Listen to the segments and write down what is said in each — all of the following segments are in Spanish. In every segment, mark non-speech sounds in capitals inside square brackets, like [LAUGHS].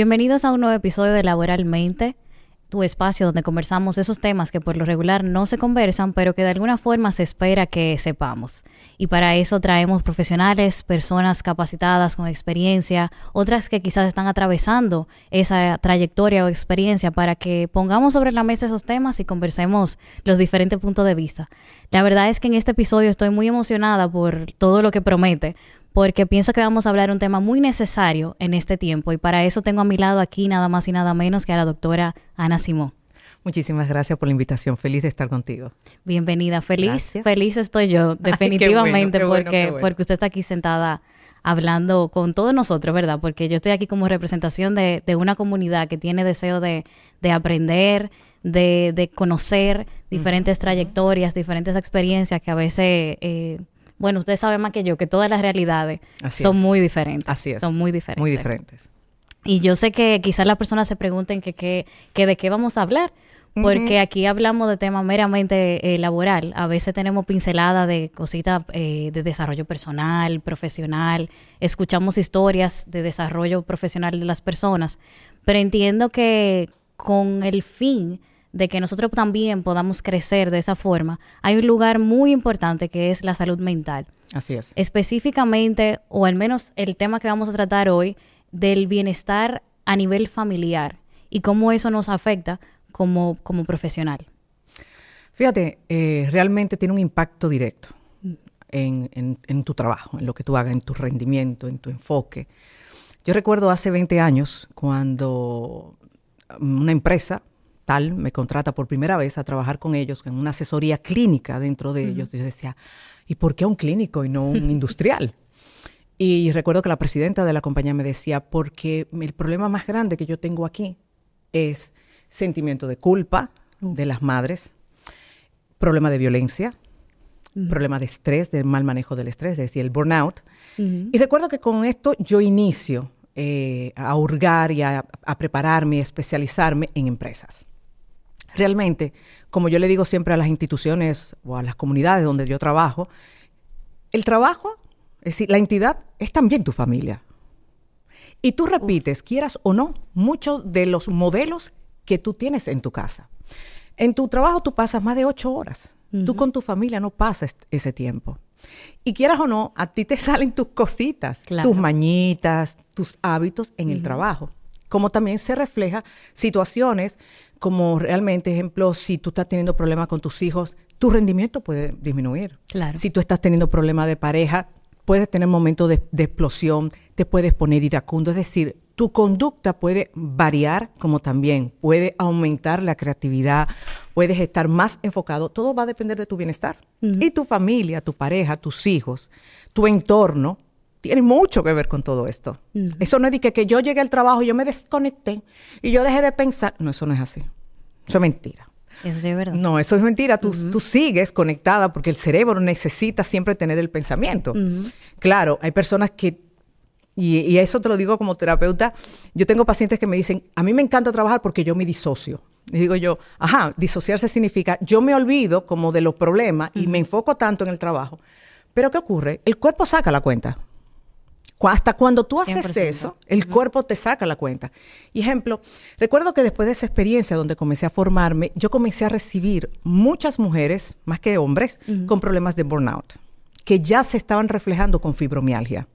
Bienvenidos a un nuevo episodio de Laboralmente, tu espacio donde conversamos esos temas que por lo regular no se conversan, pero que de alguna forma se espera que sepamos. Y para eso traemos profesionales, personas capacitadas con experiencia, otras que quizás están atravesando esa trayectoria o experiencia para que pongamos sobre la mesa esos temas y conversemos los diferentes puntos de vista. La verdad es que en este episodio estoy muy emocionada por todo lo que promete, porque pienso que vamos a hablar un tema muy necesario en este tiempo y para eso tengo a mi lado aquí nada más y nada menos que a la doctora Ana Simón. Muchísimas gracias por la invitación. Feliz de estar contigo. Bienvenida. Feliz, feliz estoy yo, definitivamente, porque, porque usted está aquí sentada hablando con todos nosotros, ¿verdad? Porque yo estoy aquí como representación de, de una comunidad que tiene deseo de, de aprender, de, de, conocer diferentes trayectorias, diferentes experiencias que a veces eh, bueno, usted sabe más que yo que todas las realidades son muy diferentes. Así es. Son muy diferentes. Muy diferentes. Y yo sé que quizás las personas se pregunten que, que, de qué vamos a hablar, porque aquí hablamos de tema meramente eh, laboral. A veces tenemos pinceladas de cositas eh, de desarrollo personal, profesional, escuchamos historias de desarrollo profesional de las personas, pero entiendo que con el fin de que nosotros también podamos crecer de esa forma, hay un lugar muy importante que es la salud mental. Así es. Específicamente, o al menos el tema que vamos a tratar hoy, del bienestar a nivel familiar y cómo eso nos afecta como, como profesional. Fíjate, eh, realmente tiene un impacto directo en, en, tu trabajo, en lo que tú hagas, en tu rendimiento, en tu enfoque. Yo recuerdo hace 20 años cuando una empresa me contrata por primera vez a trabajar con ellos en una asesoría clínica dentro de ellos. Y yo decía, ¿y por qué un clínico y no un [LAUGHS] industrial? Y recuerdo que la presidenta de la compañía me decía, porque el problema más grande que yo tengo aquí es sentimiento de culpa de las madres, problema de violencia, problema de estrés, del mal manejo del estrés, es decir, el burnout. Y recuerdo que con esto yo inicio eh, a hurgar y a, a prepararme, a especializarme en empresas. Realmente, como yo le digo siempre a las instituciones o a las comunidades donde yo trabajo, el trabajo, es decir, la entidad es también tu familia. Y tú repites, quieras o no, muchos de los modelos que tú tienes en tu casa. En tu trabajo tú pasas más de ocho horas. Tú con tu familia no pasas ese tiempo. Y quieras o no, a ti te [LAUGHS] salen tus cositas, tus mañitas, tus hábitos en el trabajo. Como también se refleja situaciones como realmente, ejemplo, si tú estás teniendo problemas con tus hijos, tu rendimiento puede disminuir. Claro. Si tú estás teniendo problemas de pareja, puedes tener momentos de, explosión, te puedes poner iracundo. Es decir, tu conducta puede variar, como también puede aumentar la creatividad, puedes estar más enfocado. Todo va a depender de tu bienestar. Y tu familia, tu pareja, tus hijos, tu entorno, tiene mucho que ver con todo esto. Eso no es de que, yo llegué al trabajo, yo me desconecté y yo dejé de pensar. No, eso no es así. Eso es mentira. Eso sí es verdad. No, eso es mentira. Tú, tú sigues conectada porque el cerebro necesita siempre tener el pensamiento. Claro, hay personas que, y, y, eso te lo digo como terapeuta, yo tengo pacientes que me dicen, a mí me encanta trabajar porque yo me disocio. Y digo yo, ajá, disociarse significa, yo me olvido como de los problemas y me enfoco tanto en el trabajo. Pero ¿qué ocurre? El cuerpo saca la cuenta. Hasta cuando tú haces eso, el cuerpo te saca la cuenta. Y ejemplo, recuerdo que después de esa experiencia donde comencé a formarme, yo comencé a recibir muchas mujeres, más que hombres, con problemas de burnout, que ya se estaban reflejando con fibromialgia.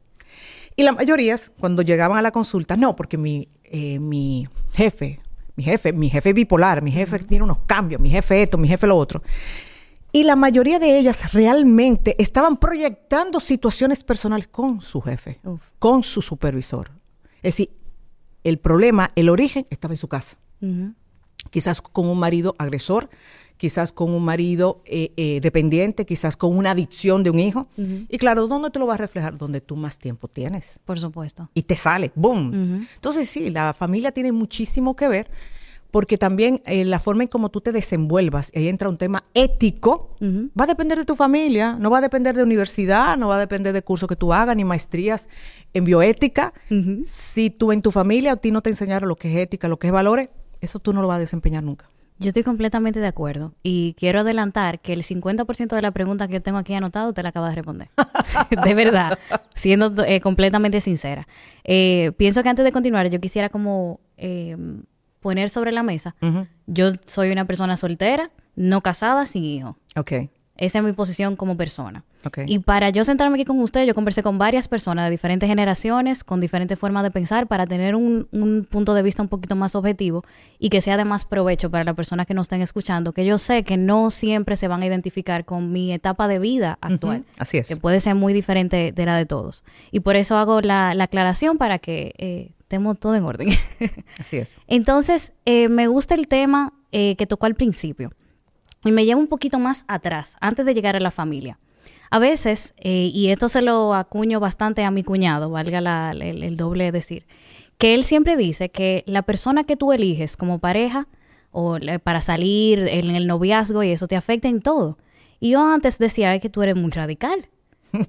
Y la mayoría, cuando llegaban a la consulta, no, porque mi, eh, mi jefe, mi jefe, mi jefe bipolar, mi jefe tiene unos cambios, mi jefe esto, mi jefe lo otro. Y la mayoría de ellas realmente estaban proyectando situaciones personales con su jefe, con su supervisor. Es decir, el problema, el origen estaba en su casa. Quizás con un marido agresor, quizás con un marido eh, eh, dependiente, quizás con una adicción de un hijo. Y claro, ¿dónde te lo vas a reflejar? Donde tú más tiempo tienes. Por supuesto. Y te sale, ¡boom! Entonces sí, la familia tiene muchísimo que ver porque también eh, la forma en cómo tú te desenvuelvas, ahí entra un tema ético, va a depender de tu familia, no va a depender de universidad, no va a depender de cursos que tú hagas, ni maestrías en bioética. Si tú en tu familia a ti no te enseñaron lo que es ética, lo que es valores, eso tú no lo vas a desempeñar nunca. Yo estoy completamente de acuerdo y quiero adelantar que el 50% de la pregunta que yo tengo aquí anotado te la acabas de responder. [LAUGHS] de verdad, siendo eh, completamente sincera. Eh, pienso que antes de continuar yo quisiera como eh, poner sobre la mesa, yo soy una persona soltera, no casada, sin hijo. Ok. Esa es mi posición como persona. Okay. Y para yo sentarme aquí con usted, yo conversé con varias personas de diferentes generaciones, con diferentes formas de pensar, para tener un, un, punto de vista un poquito más objetivo y que sea de más provecho para las personas que nos estén escuchando, que yo sé que no siempre se van a identificar con mi etapa de vida actual. Uh -huh. Así es. Que puede ser muy diferente de la de todos. Y por eso hago la, la aclaración para que eh, estemos todo en orden. [LAUGHS] Así es. Entonces, eh, me gusta el tema eh, que tocó al principio. Y me lleva un poquito más atrás, antes de llegar a la familia. A veces, eh, y esto se lo acuño bastante a mi cuñado, valga la, el, el, doble decir, que él siempre dice que la persona que tú eliges como pareja o para salir en el noviazgo y eso te afecta en todo. Y yo antes decía que tú eres muy radical.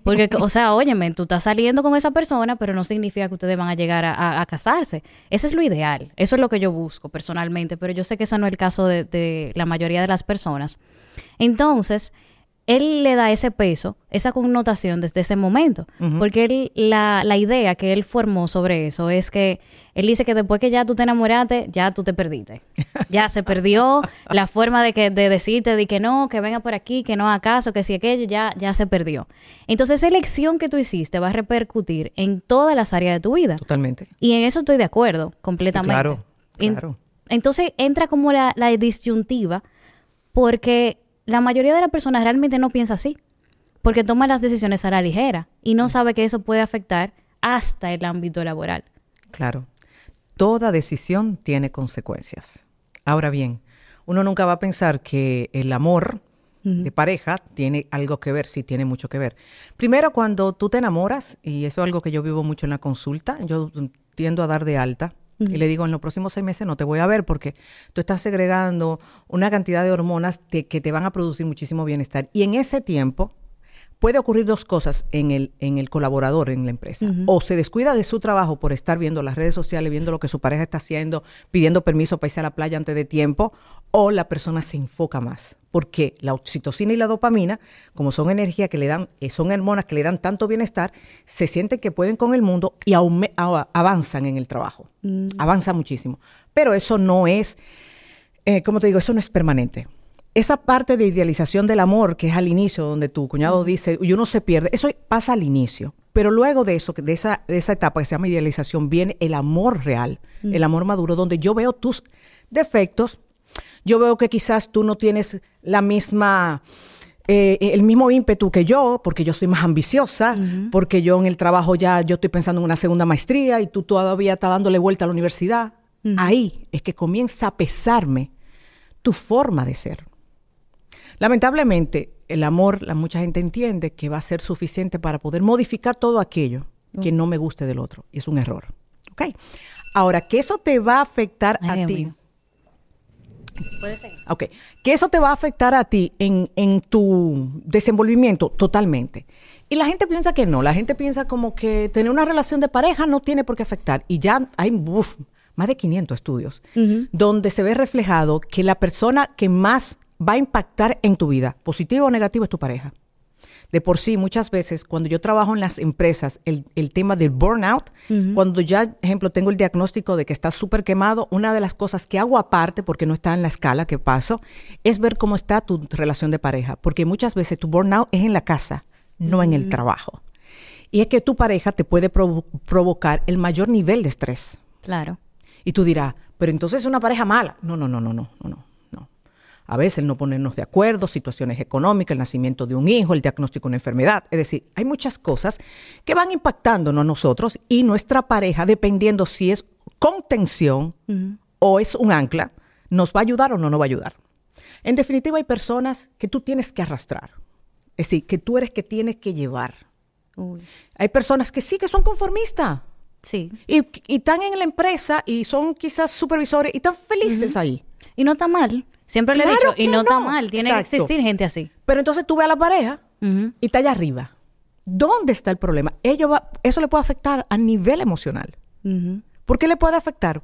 Porque, [LAUGHS] o sea, óyeme, tú estás saliendo con esa persona, pero no significa que ustedes van a llegar a, casarse. Eso es lo ideal. Eso es lo que yo busco personalmente, pero yo sé que eso no es el caso de la mayoría de las personas. Entonces, él le da ese peso, esa connotación desde ese momento. Uh -huh. Porque él, la, la, idea que él formó sobre eso es que él dice que después que ya tú te enamoraste, ya tú te perdiste. [LAUGHS] Ya se perdió la forma de, que, de decirte de que no, que venga por aquí, que no acaso, que si aquello, ya, ya se perdió. Entonces, esa elección que tú hiciste va a repercutir en todas las áreas de tu vida. Totalmente. Y en eso estoy de acuerdo, completamente. Sí, claro, claro. En, entonces, entra como la, la disyuntiva porque la mayoría de las personas realmente no piensa así, porque toma las decisiones a la ligera y no sabe que eso puede afectar hasta el ámbito laboral. Claro, toda decisión tiene consecuencias. Ahora bien, uno nunca va a pensar que el amor uh -huh. de pareja tiene algo que ver, sí tiene mucho que ver. Primero, cuando tú te enamoras, y eso es algo que yo vivo mucho en la consulta, yo tiendo a dar de alta. Y le digo, en los próximos seis meses no te voy a ver porque tú estás segregando una cantidad de hormonas que te van a producir muchísimo bienestar. Y en ese tiempo puede ocurrir dos cosas en el, en el colaborador en la empresa. Uh -huh. O se descuida de su trabajo por estar viendo las redes sociales, viendo lo que su pareja está haciendo, pidiendo permiso para irse a la playa antes de tiempo, o la persona se enfoca más. Porque la oxitocina y la dopamina, como son energía que le dan, eh, son hormonas que le dan tanto bienestar, se sienten que pueden con el mundo y avanzan en el trabajo. Uh -huh. Avanzan muchísimo. Pero eso no es, eh, como te digo, eso no es permanente esa parte de idealización del amor que es al inicio, donde tu cuñado dice, y uno se pierde, eso pasa al inicio. Pero luego de eso, de esa, de esa etapa que se llama idealización, viene el amor real, mm. el amor maduro, donde yo veo tus defectos, yo veo que quizás tú no tienes la misma... Eh, el mismo ímpetu que yo, porque yo soy más ambiciosa, uh -huh. porque yo en el trabajo ya yo estoy pensando en una segunda maestría y tú todavía estás dándole vuelta a la universidad. Uh -huh. Ahí es que comienza a pesarme tu forma de ser. Lamentablemente, el amor, la mucha gente entiende que va a ser suficiente para poder modificar todo aquello que no me guste del otro. Y es un error. ¿Ok? Ahora, que eso te va a afectar Ay, a ti. Puede ser. Ok. Que eso te va a afectar a ti en, en tu desenvolvimiento totalmente. Y la gente piensa que no. La gente piensa como que tener una relación de pareja no tiene por qué afectar. Y ya hay uf, más de 500 estudios uh -huh. donde se ve reflejado que la persona que más va a impactar en tu vida, positivo o negativo, es tu pareja. De por sí, muchas veces, cuando yo trabajo en las empresas, el, el tema del burnout, uh -huh. cuando ya, ejemplo, tengo el diagnóstico de que estás súper quemado, una de las cosas que hago aparte, porque no está en la escala que paso, es ver cómo está tu relación de pareja. Porque muchas veces tu burnout es en la casa, no uh -huh. en el trabajo. Y es que tu pareja te puede provo provocar el mayor nivel de estrés. Claro. Y tú dirás, pero entonces es una pareja mala. No, no, no, no, no, no a veces el no ponernos de acuerdo, situaciones económicas, el nacimiento de un hijo, el diagnóstico de una enfermedad. Es decir, hay muchas cosas que van impactándonos a nosotros y nuestra pareja, dependiendo si es contención uh -huh. o es un ancla, nos va a ayudar o no nos va a ayudar. En definitiva, hay personas que tú tienes que arrastrar. Es decir, que tú eres que tienes que llevar. Uy. Hay personas que sí, que son conformistas. Sí. Y, y, están en la empresa y son quizás supervisores y están felices uh -huh. ahí. Y no está mal. Siempre claro le he dicho, y no, no, está mal, tiene Exacto. que existir gente así. Pero entonces tú ves a la pareja uh -huh. y está allá arriba. ¿Dónde está el problema? Ello va, eso le puede afectar a nivel emocional. Uh -huh. ¿Por qué le puede afectar?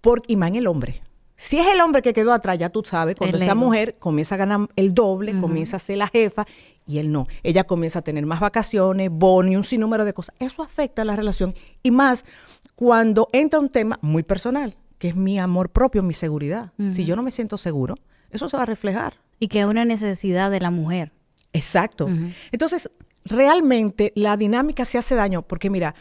Porque, y más en el hombre. Si es el hombre que quedó atrás, ya tú sabes, cuando El esa ego. mujer comienza a ganar el doble, comienza a ser la jefa y él no. Ella comienza a tener más vacaciones, bono y un sinnúmero de cosas. Eso afecta a la relación y más cuando entra un tema muy personal, que es mi amor propio, mi seguridad. Si yo no me siento seguro, eso se va a reflejar. Y que es una necesidad de la mujer. Exacto. Entonces, realmente la dinámica se hace daño porque mira,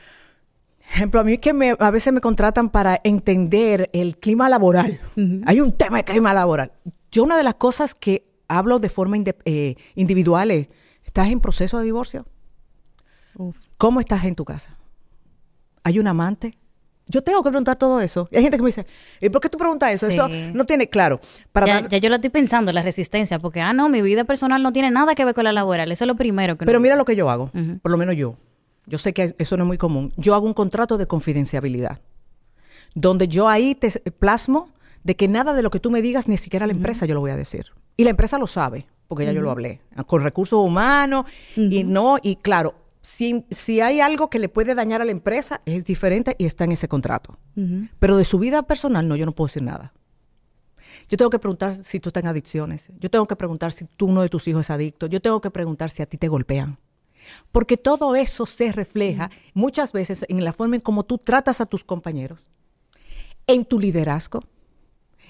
ejemplo, a mí que me, a veces me contratan para entender el clima laboral. Hay un tema de clima laboral. Yo una de las cosas que hablo de forma eh, individual es, ¿estás en proceso de divorcio? Uf. ¿Cómo estás en tu casa? ¿Hay un amante? Yo tengo que preguntar todo eso. Y hay gente que me dice, ¿y por qué tú preguntas eso? Sí. Eso no tiene claro. Para ya, dar- ya yo lo estoy pensando, la resistencia, porque, ah, no, mi vida personal no tiene nada que ver con la laboral. Eso es lo primero que Pero mira lo que yo hago, por lo menos yo. Yo sé que eso no es muy común. Yo hago un contrato de confidenciabilidad, donde yo ahí te plasmo de que nada de lo que tú me digas, ni siquiera a la empresa yo lo voy a decir. Y la empresa lo sabe, porque ya yo lo hablé, con recursos humanos y no, y claro, si, si hay algo que le puede dañar a la empresa, es diferente y está en ese contrato. Pero de su vida personal, no, yo no puedo decir nada. Yo tengo que preguntar si tú estás en adicciones. Yo tengo que preguntar si tú, uno de tus hijos es adicto. Yo tengo que preguntar si a ti te golpean. Porque todo eso se refleja muchas veces en la forma en cómo tú tratas a tus compañeros, en tu liderazgo,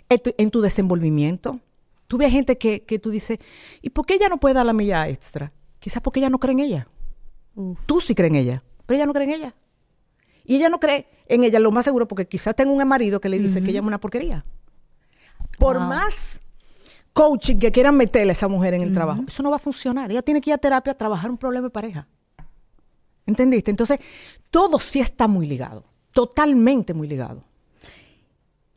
en tu, en tu desenvolvimiento. Tú ves gente que, que tú dices, ¿y por qué ella no puede dar la milla extra? Quizás porque ella no cree en ella. Uf. Tú sí crees en ella, pero ella no cree en ella. Y ella no cree en ella, lo más seguro, porque quizás tenga un marido que le dice que ella es una porquería. Por Wow. más coaching que quieran meterle a esa mujer en el trabajo, eso no va a funcionar. Ella tiene que ir a terapia a trabajar un problema de pareja. ¿Entendiste? Entonces, todo sí está muy ligado, totalmente muy ligado.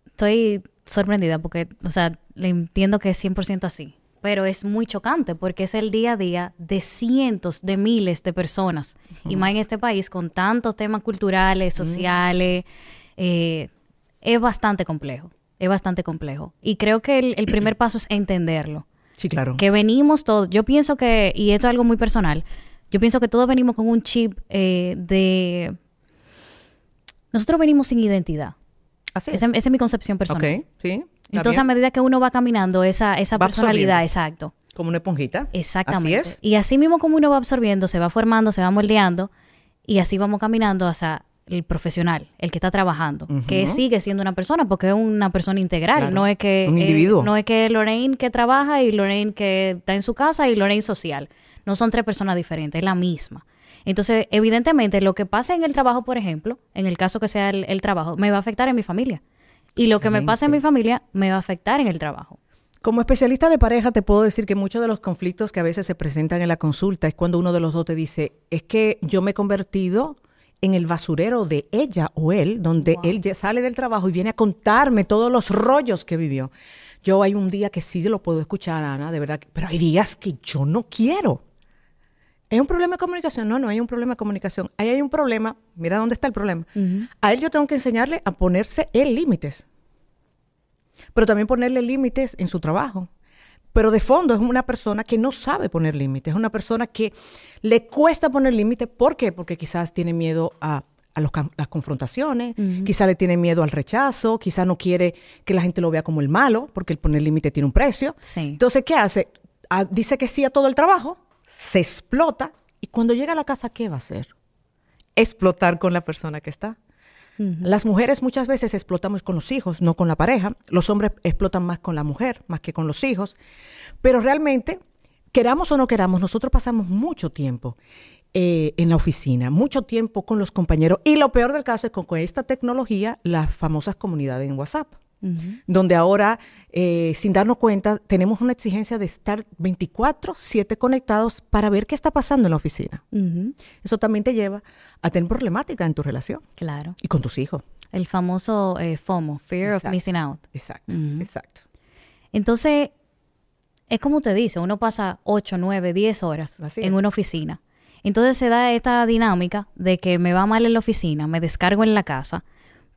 Estoy sorprendida porque, o sea, le entiendo que es 100% así, pero es muy chocante porque es el día a día de cientos de miles de personas, y más en este país con tantos temas culturales, sociales, eh, es bastante complejo, es bastante complejo. Y creo que el, el primer paso es entenderlo, Sí, claro. que venimos todos, yo pienso que, y esto es algo muy personal, yo pienso que todos venimos con un chip eh, de... Nosotros venimos sin identidad. Así es. Esa, esa es mi concepción personal. Ok, sí. Entonces, a medida que uno va caminando, esa, esa Va personalidad, absorbiendo. exacto. Como una esponjita. Exactamente. Así es. Y así mismo como uno va absorbiendo, se va formando, se va moldeando, y así vamos caminando hacia el profesional, el que está trabajando, que sigue siendo una persona, porque es una persona integral, Claro. no es que... Un eh, individuo. no es que Lorraine que trabaja y Lorraine que está en su casa y Lorraine social. No son tres personas diferentes, es la misma. Entonces, evidentemente, lo que pasa en el trabajo, por ejemplo, en el caso que sea el, el trabajo, me va a afectar en mi familia. Y lo que me pasa en mi familia me va a afectar en el trabajo. Como especialista de pareja, te puedo decir que muchos de los conflictos que a veces se presentan en la consulta es cuando uno de los dos te dice, es que yo me he convertido en el basurero de ella o él, donde él ya sale del trabajo y viene a contarme todos los rollos que vivió. Yo hay un día que sí lo puedo escuchar, Ana, de verdad, pero hay días que yo no quiero. ¿Es un problema de comunicación? No, no hay un problema de comunicación. Ahí hay un problema, mira dónde está el problema. A él yo tengo que enseñarle a ponerse él límites pero también ponerle límites en su trabajo. Pero de fondo es una persona que no sabe poner límites, es una persona que le cuesta poner límites. ¿Por qué? Porque quizás tiene miedo a, a los las confrontaciones, quizás le tiene miedo al rechazo, quizás no quiere que la gente lo vea como el malo, porque el poner límite tiene un precio. Sí. Entonces, ¿qué hace? Ah, dice que sí a todo el trabajo, se explota y cuando llega a la casa, ¿qué va a hacer? Explotar con la persona que está. Las mujeres muchas veces explotamos con los hijos, no con la pareja. Los hombres explotan más con la mujer, más que con los hijos. Pero realmente, queramos o no queramos, nosotros pasamos mucho tiempo eh, en la oficina, mucho tiempo con los compañeros. Y lo peor del caso es con, con esta tecnología, las famosas comunidades en WhatsApp donde ahora, eh, sin darnos cuenta, tenemos una exigencia de estar 24/7 conectados para ver qué está pasando en la oficina. Eso también te lleva a tener problemática en tu relación Claro. y con tus hijos. El famoso eh, FOMO, Fear of. Missing Out. Exacto, exacto. Entonces, es como te dice, uno pasa 8, 9, 10 horas Así en es. una oficina. Entonces se da esta dinámica de que me va mal en la oficina, me descargo en la casa,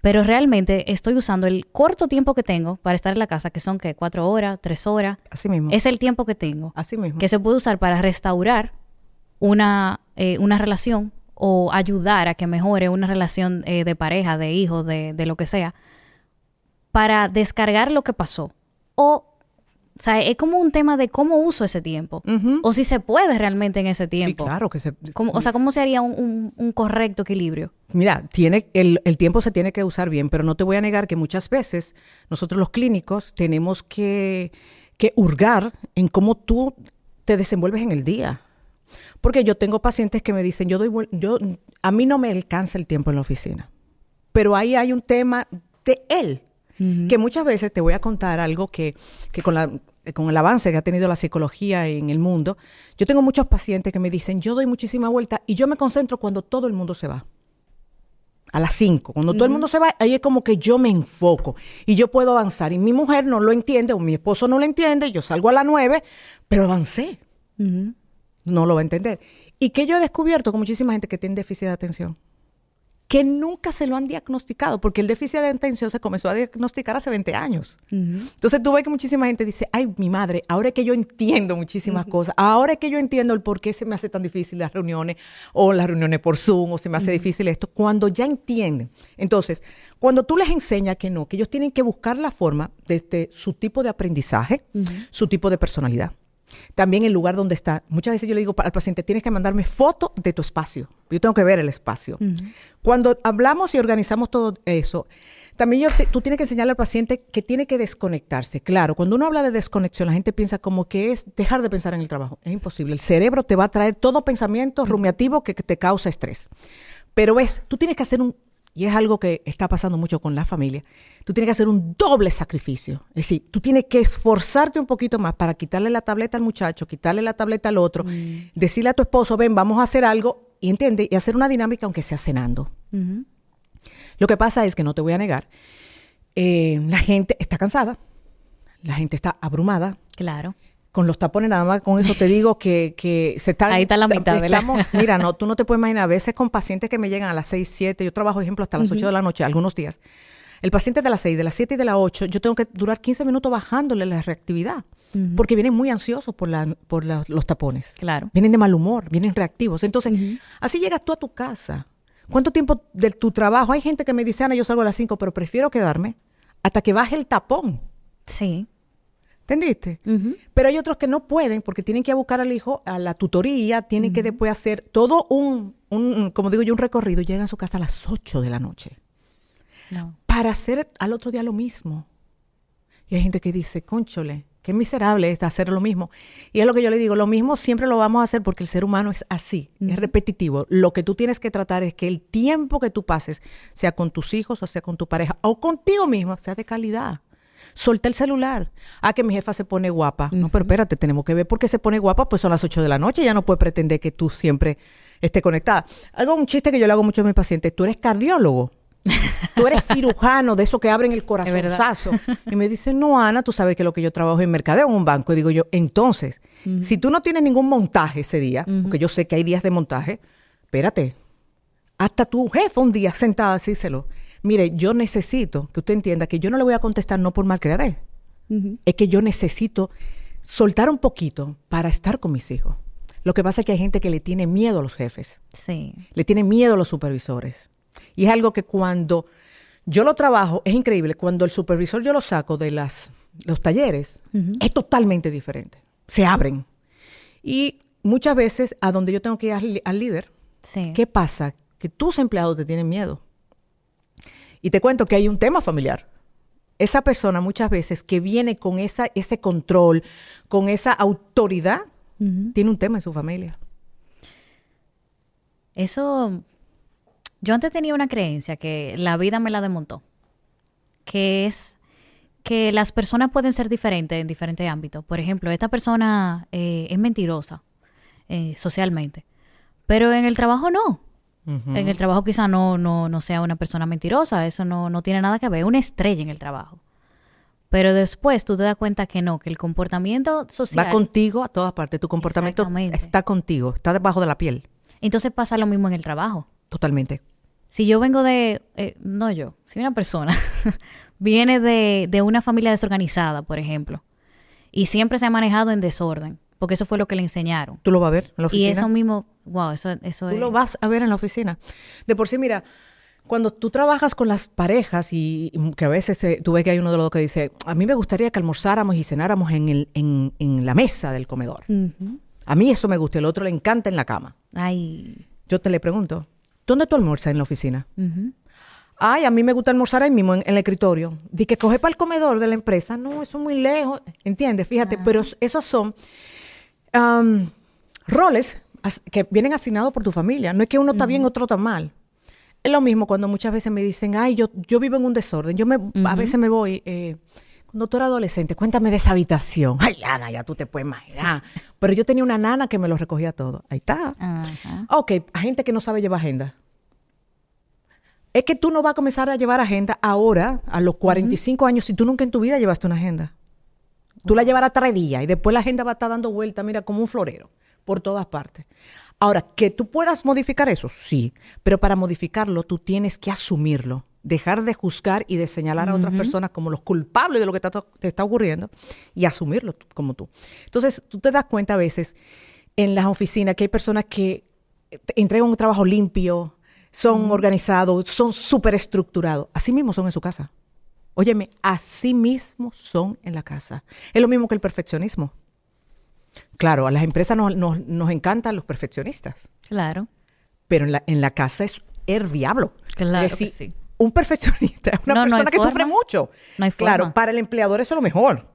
pero realmente estoy usando el corto tiempo que tengo para estar en la casa, que son que cuatro horas, tres horas, Así mismo. es el tiempo que tengo, Así mismo. que se puede usar para restaurar una, eh, una relación o ayudar a que mejore una relación eh, de pareja, de hijos, de, de lo que sea, para descargar lo que pasó. O, o sea, es como un tema de cómo uso ese tiempo. Ujú. O si se puede realmente en ese Sí, tiempo. claro que se... O sea, ¿cómo se haría un, un- un correcto equilibrio? Mira, tiene, el, el tiempo se tiene que usar bien, pero no te voy a negar que muchas veces nosotros los clínicos tenemos que, que hurgar en cómo tú te desenvuelves en el día. Porque yo tengo pacientes que me dicen, yo doy, yo, a mí no me alcanza el tiempo en la oficina. Pero ahí hay un tema de él, que muchas veces te voy a contar algo que, que con, la, con el avance que ha tenido la psicología en el mundo, yo tengo muchos pacientes que me dicen, yo doy muchísima vuelta y yo me concentro cuando todo el mundo se va a las 5. Cuando todo el mundo se va, ahí es como que yo me enfoco y yo puedo avanzar. Y mi mujer no lo entiende o mi esposo no lo entiende, yo salgo a las 9, pero avancé. No lo va a entender. Y que yo he descubierto con muchísima gente que tiene déficit de atención, que nunca se lo han diagnosticado, porque el déficit de atención se comenzó a diagnosticar hace 20 años. Entonces tú ves que muchísima gente dice, ay, mi madre, ahora es que yo entiendo muchísimas cosas, ahora es que yo entiendo el por qué se me hace tan difícil las reuniones, o las reuniones por Zoom, o se me hace difícil esto, cuando ya entienden. Entonces, cuando tú les enseñas que no, que ellos tienen que buscar la forma desde su tipo de aprendizaje, su tipo de personalidad. También el lugar donde está. Muchas veces yo le digo al paciente, tienes que mandarme foto de tu espacio. Yo tengo que ver el espacio. Cuando hablamos y organizamos todo eso, también yo te- tú tienes que enseñarle al paciente que tiene que desconectarse. Claro, cuando uno habla de desconexión, la gente piensa como que es dejar de pensar en el trabajo. Es imposible. El cerebro te va a traer todo pensamiento rumiativo que, que te causa estrés. Pero es, tú tienes que hacer un, y es algo que está pasando mucho con la familia, tú tienes que hacer un doble sacrificio. Es decir, tú tienes que esforzarte un poquito más para quitarle la tableta al muchacho, quitarle la tableta al otro, decirle a tu esposo, ven, vamos a hacer algo, y entiende, y hacer una dinámica aunque sea cenando. Lo que pasa es que no te voy a negar, eh, la gente está cansada, la gente está abrumada, Claro. Con los tapones nada más, con eso te digo que, que se están... Ahí está la mitad, ¿verdad? estamos, [LAUGHS] Mira, no, tú no te puedes imaginar, a veces con pacientes que me llegan a las 6, 7, yo trabajo, ejemplo, hasta las 8 de la noche, algunos días. El paciente de las 6, de las 7 y de las 8, yo tengo que durar 15 minutos bajándole la reactividad, porque vienen muy ansiosos por, la, por la- los tapones. Claro. Vienen de mal humor, vienen reactivos. Entonces, así llegas tú a tu casa. ¿Cuánto tiempo de tu trabajo? Hay gente que me dice, Ana, yo salgo a las 5, pero prefiero quedarme hasta que baje el tapón. Sí. ¿Entendiste? Pero hay otros que no pueden porque tienen que buscar al hijo a la tutoría, tienen que después hacer todo un, un, como digo yo, un recorrido llegan a su casa a las 8 de la noche No. para hacer al otro día lo mismo. Y hay gente que dice, conchole, qué miserable es hacer lo mismo. Y es lo que yo le digo, lo mismo siempre lo vamos a hacer porque el ser humano es así, es repetitivo. Lo que tú tienes que tratar es que el tiempo que tú pases, sea con tus hijos o sea con tu pareja o contigo misma, sea de calidad. Solta el celular. Ah, que mi jefa se pone guapa. No, pero espérate, tenemos que ver por qué se pone guapa, pues son las 8 de la noche, ya no puede pretender que tú siempre estés conectada. Algo, un chiste que yo le hago mucho a mis pacientes, tú eres cardiólogo. Tú eres [LAUGHS] cirujano de eso que abren el corazonzazo. Y me dicen, no, Ana, tú sabes que lo que yo trabajo en mercadeo en un banco. Y digo yo, entonces, si tú no tienes ningún montaje ese día, porque yo sé que hay días de montaje, espérate, hasta tu jefa un día sentada, decírselo. Mire, yo necesito que usted entienda que yo no le voy a contestar no por mal creer. Es que yo necesito soltar un poquito para estar con mis hijos. Lo que pasa es que hay gente que le tiene miedo a los jefes Sí. le tiene miedo a los supervisores. Y es algo que cuando yo lo trabajo, es increíble, cuando el supervisor yo lo saco de las, los talleres, es totalmente diferente. Se abren. Y muchas veces a donde yo tengo que ir al líder, Sí. ¿qué pasa? Que tus empleados te tienen miedo. Y te cuento que hay un tema familiar. Esa persona muchas veces que viene con esa, ese control, con esa autoridad, tiene un tema en su familia. Eso, yo antes tenía una creencia que la vida me la desmontó, que es que las personas pueden ser diferentes en diferentes ámbitos. Por ejemplo, esta persona eh, es mentirosa eh, socialmente, pero en el trabajo no. En el trabajo quizá no, no, no sea una persona mentirosa, eso no, no tiene nada que ver, es una estrella en el trabajo. Pero después tú te das cuenta que no, que el comportamiento social... Va contigo a todas partes. Tu comportamiento está contigo, está debajo de la piel. Entonces pasa lo mismo en el trabajo. Totalmente. Si yo vengo de, eh, no yo, si una persona [LAUGHS] viene de, de una familia desorganizada, por ejemplo, y siempre se ha manejado en desorden, porque eso fue lo que le enseñaron. Tú lo vas a ver en la Y oficina. eso mismo, wow, eso, eso Tú es... lo vas a ver en la oficina. De por sí, mira, Cuando tú trabajas con las parejas y, y que a veces eh, tú ves que hay uno de los que dice, a mí me gustaría que almorzáramos y cenáramos en, el, en, en la mesa del comedor. A mí eso me gusta, el otro le encanta en la cama. Ay. Yo te le pregunto, ¿dónde tú almuerzas en la oficina? Ay, a mí me gusta almorzar ahí mismo en, en el escritorio. Di que coge para el comedor de la empresa. No, eso es muy lejos. ¿Entiendes? Fíjate, pero es- esos son roles que vienen asignados por tu familia. No es que uno está bien, otro está mal. Es lo mismo cuando muchas veces me dicen, ay, yo, yo vivo en un desorden. Yo me, a veces me voy, eh, cuando tú eras adolescente, cuéntame de esa habitación. [LAUGHS] Ay, Ana, ya tú te puedes imaginar. Pero yo tenía una nana que me lo recogía todo. Ahí está. Ajá. Ok, gente que no sabe llevar agenda. Es que tú no vas a comenzar a llevar agenda ahora, a los 45 años, si tú nunca en tu vida llevaste una agenda. Tú la llevarás tres días y después la agenda va a estar dando vuelta, mira, como un florero, por todas partes. Ahora, que tú puedas modificar eso, sí, pero para modificarlo tú tienes que asumirlo, dejar de juzgar y de señalar a otras personas como los culpables de lo que te, te está ocurriendo y asumirlo como tú. Entonces, tú te das cuenta a veces en las oficinas que hay personas que te entregan un trabajo limpio, son organizados, son súper estructurados. Así mismo son en su casa. Óyeme, así mismo son en la casa. Es lo mismo que el perfeccionismo. Claro, a las empresas nos, nos- nos encantan los perfeccionistas, Claro. pero en la, en la casa es el diablo. Claro Es que decir, sí. Un perfeccionista es una No, no hay persona que sufre mucho. No hay claro, forma. para el empleador eso es lo mejor.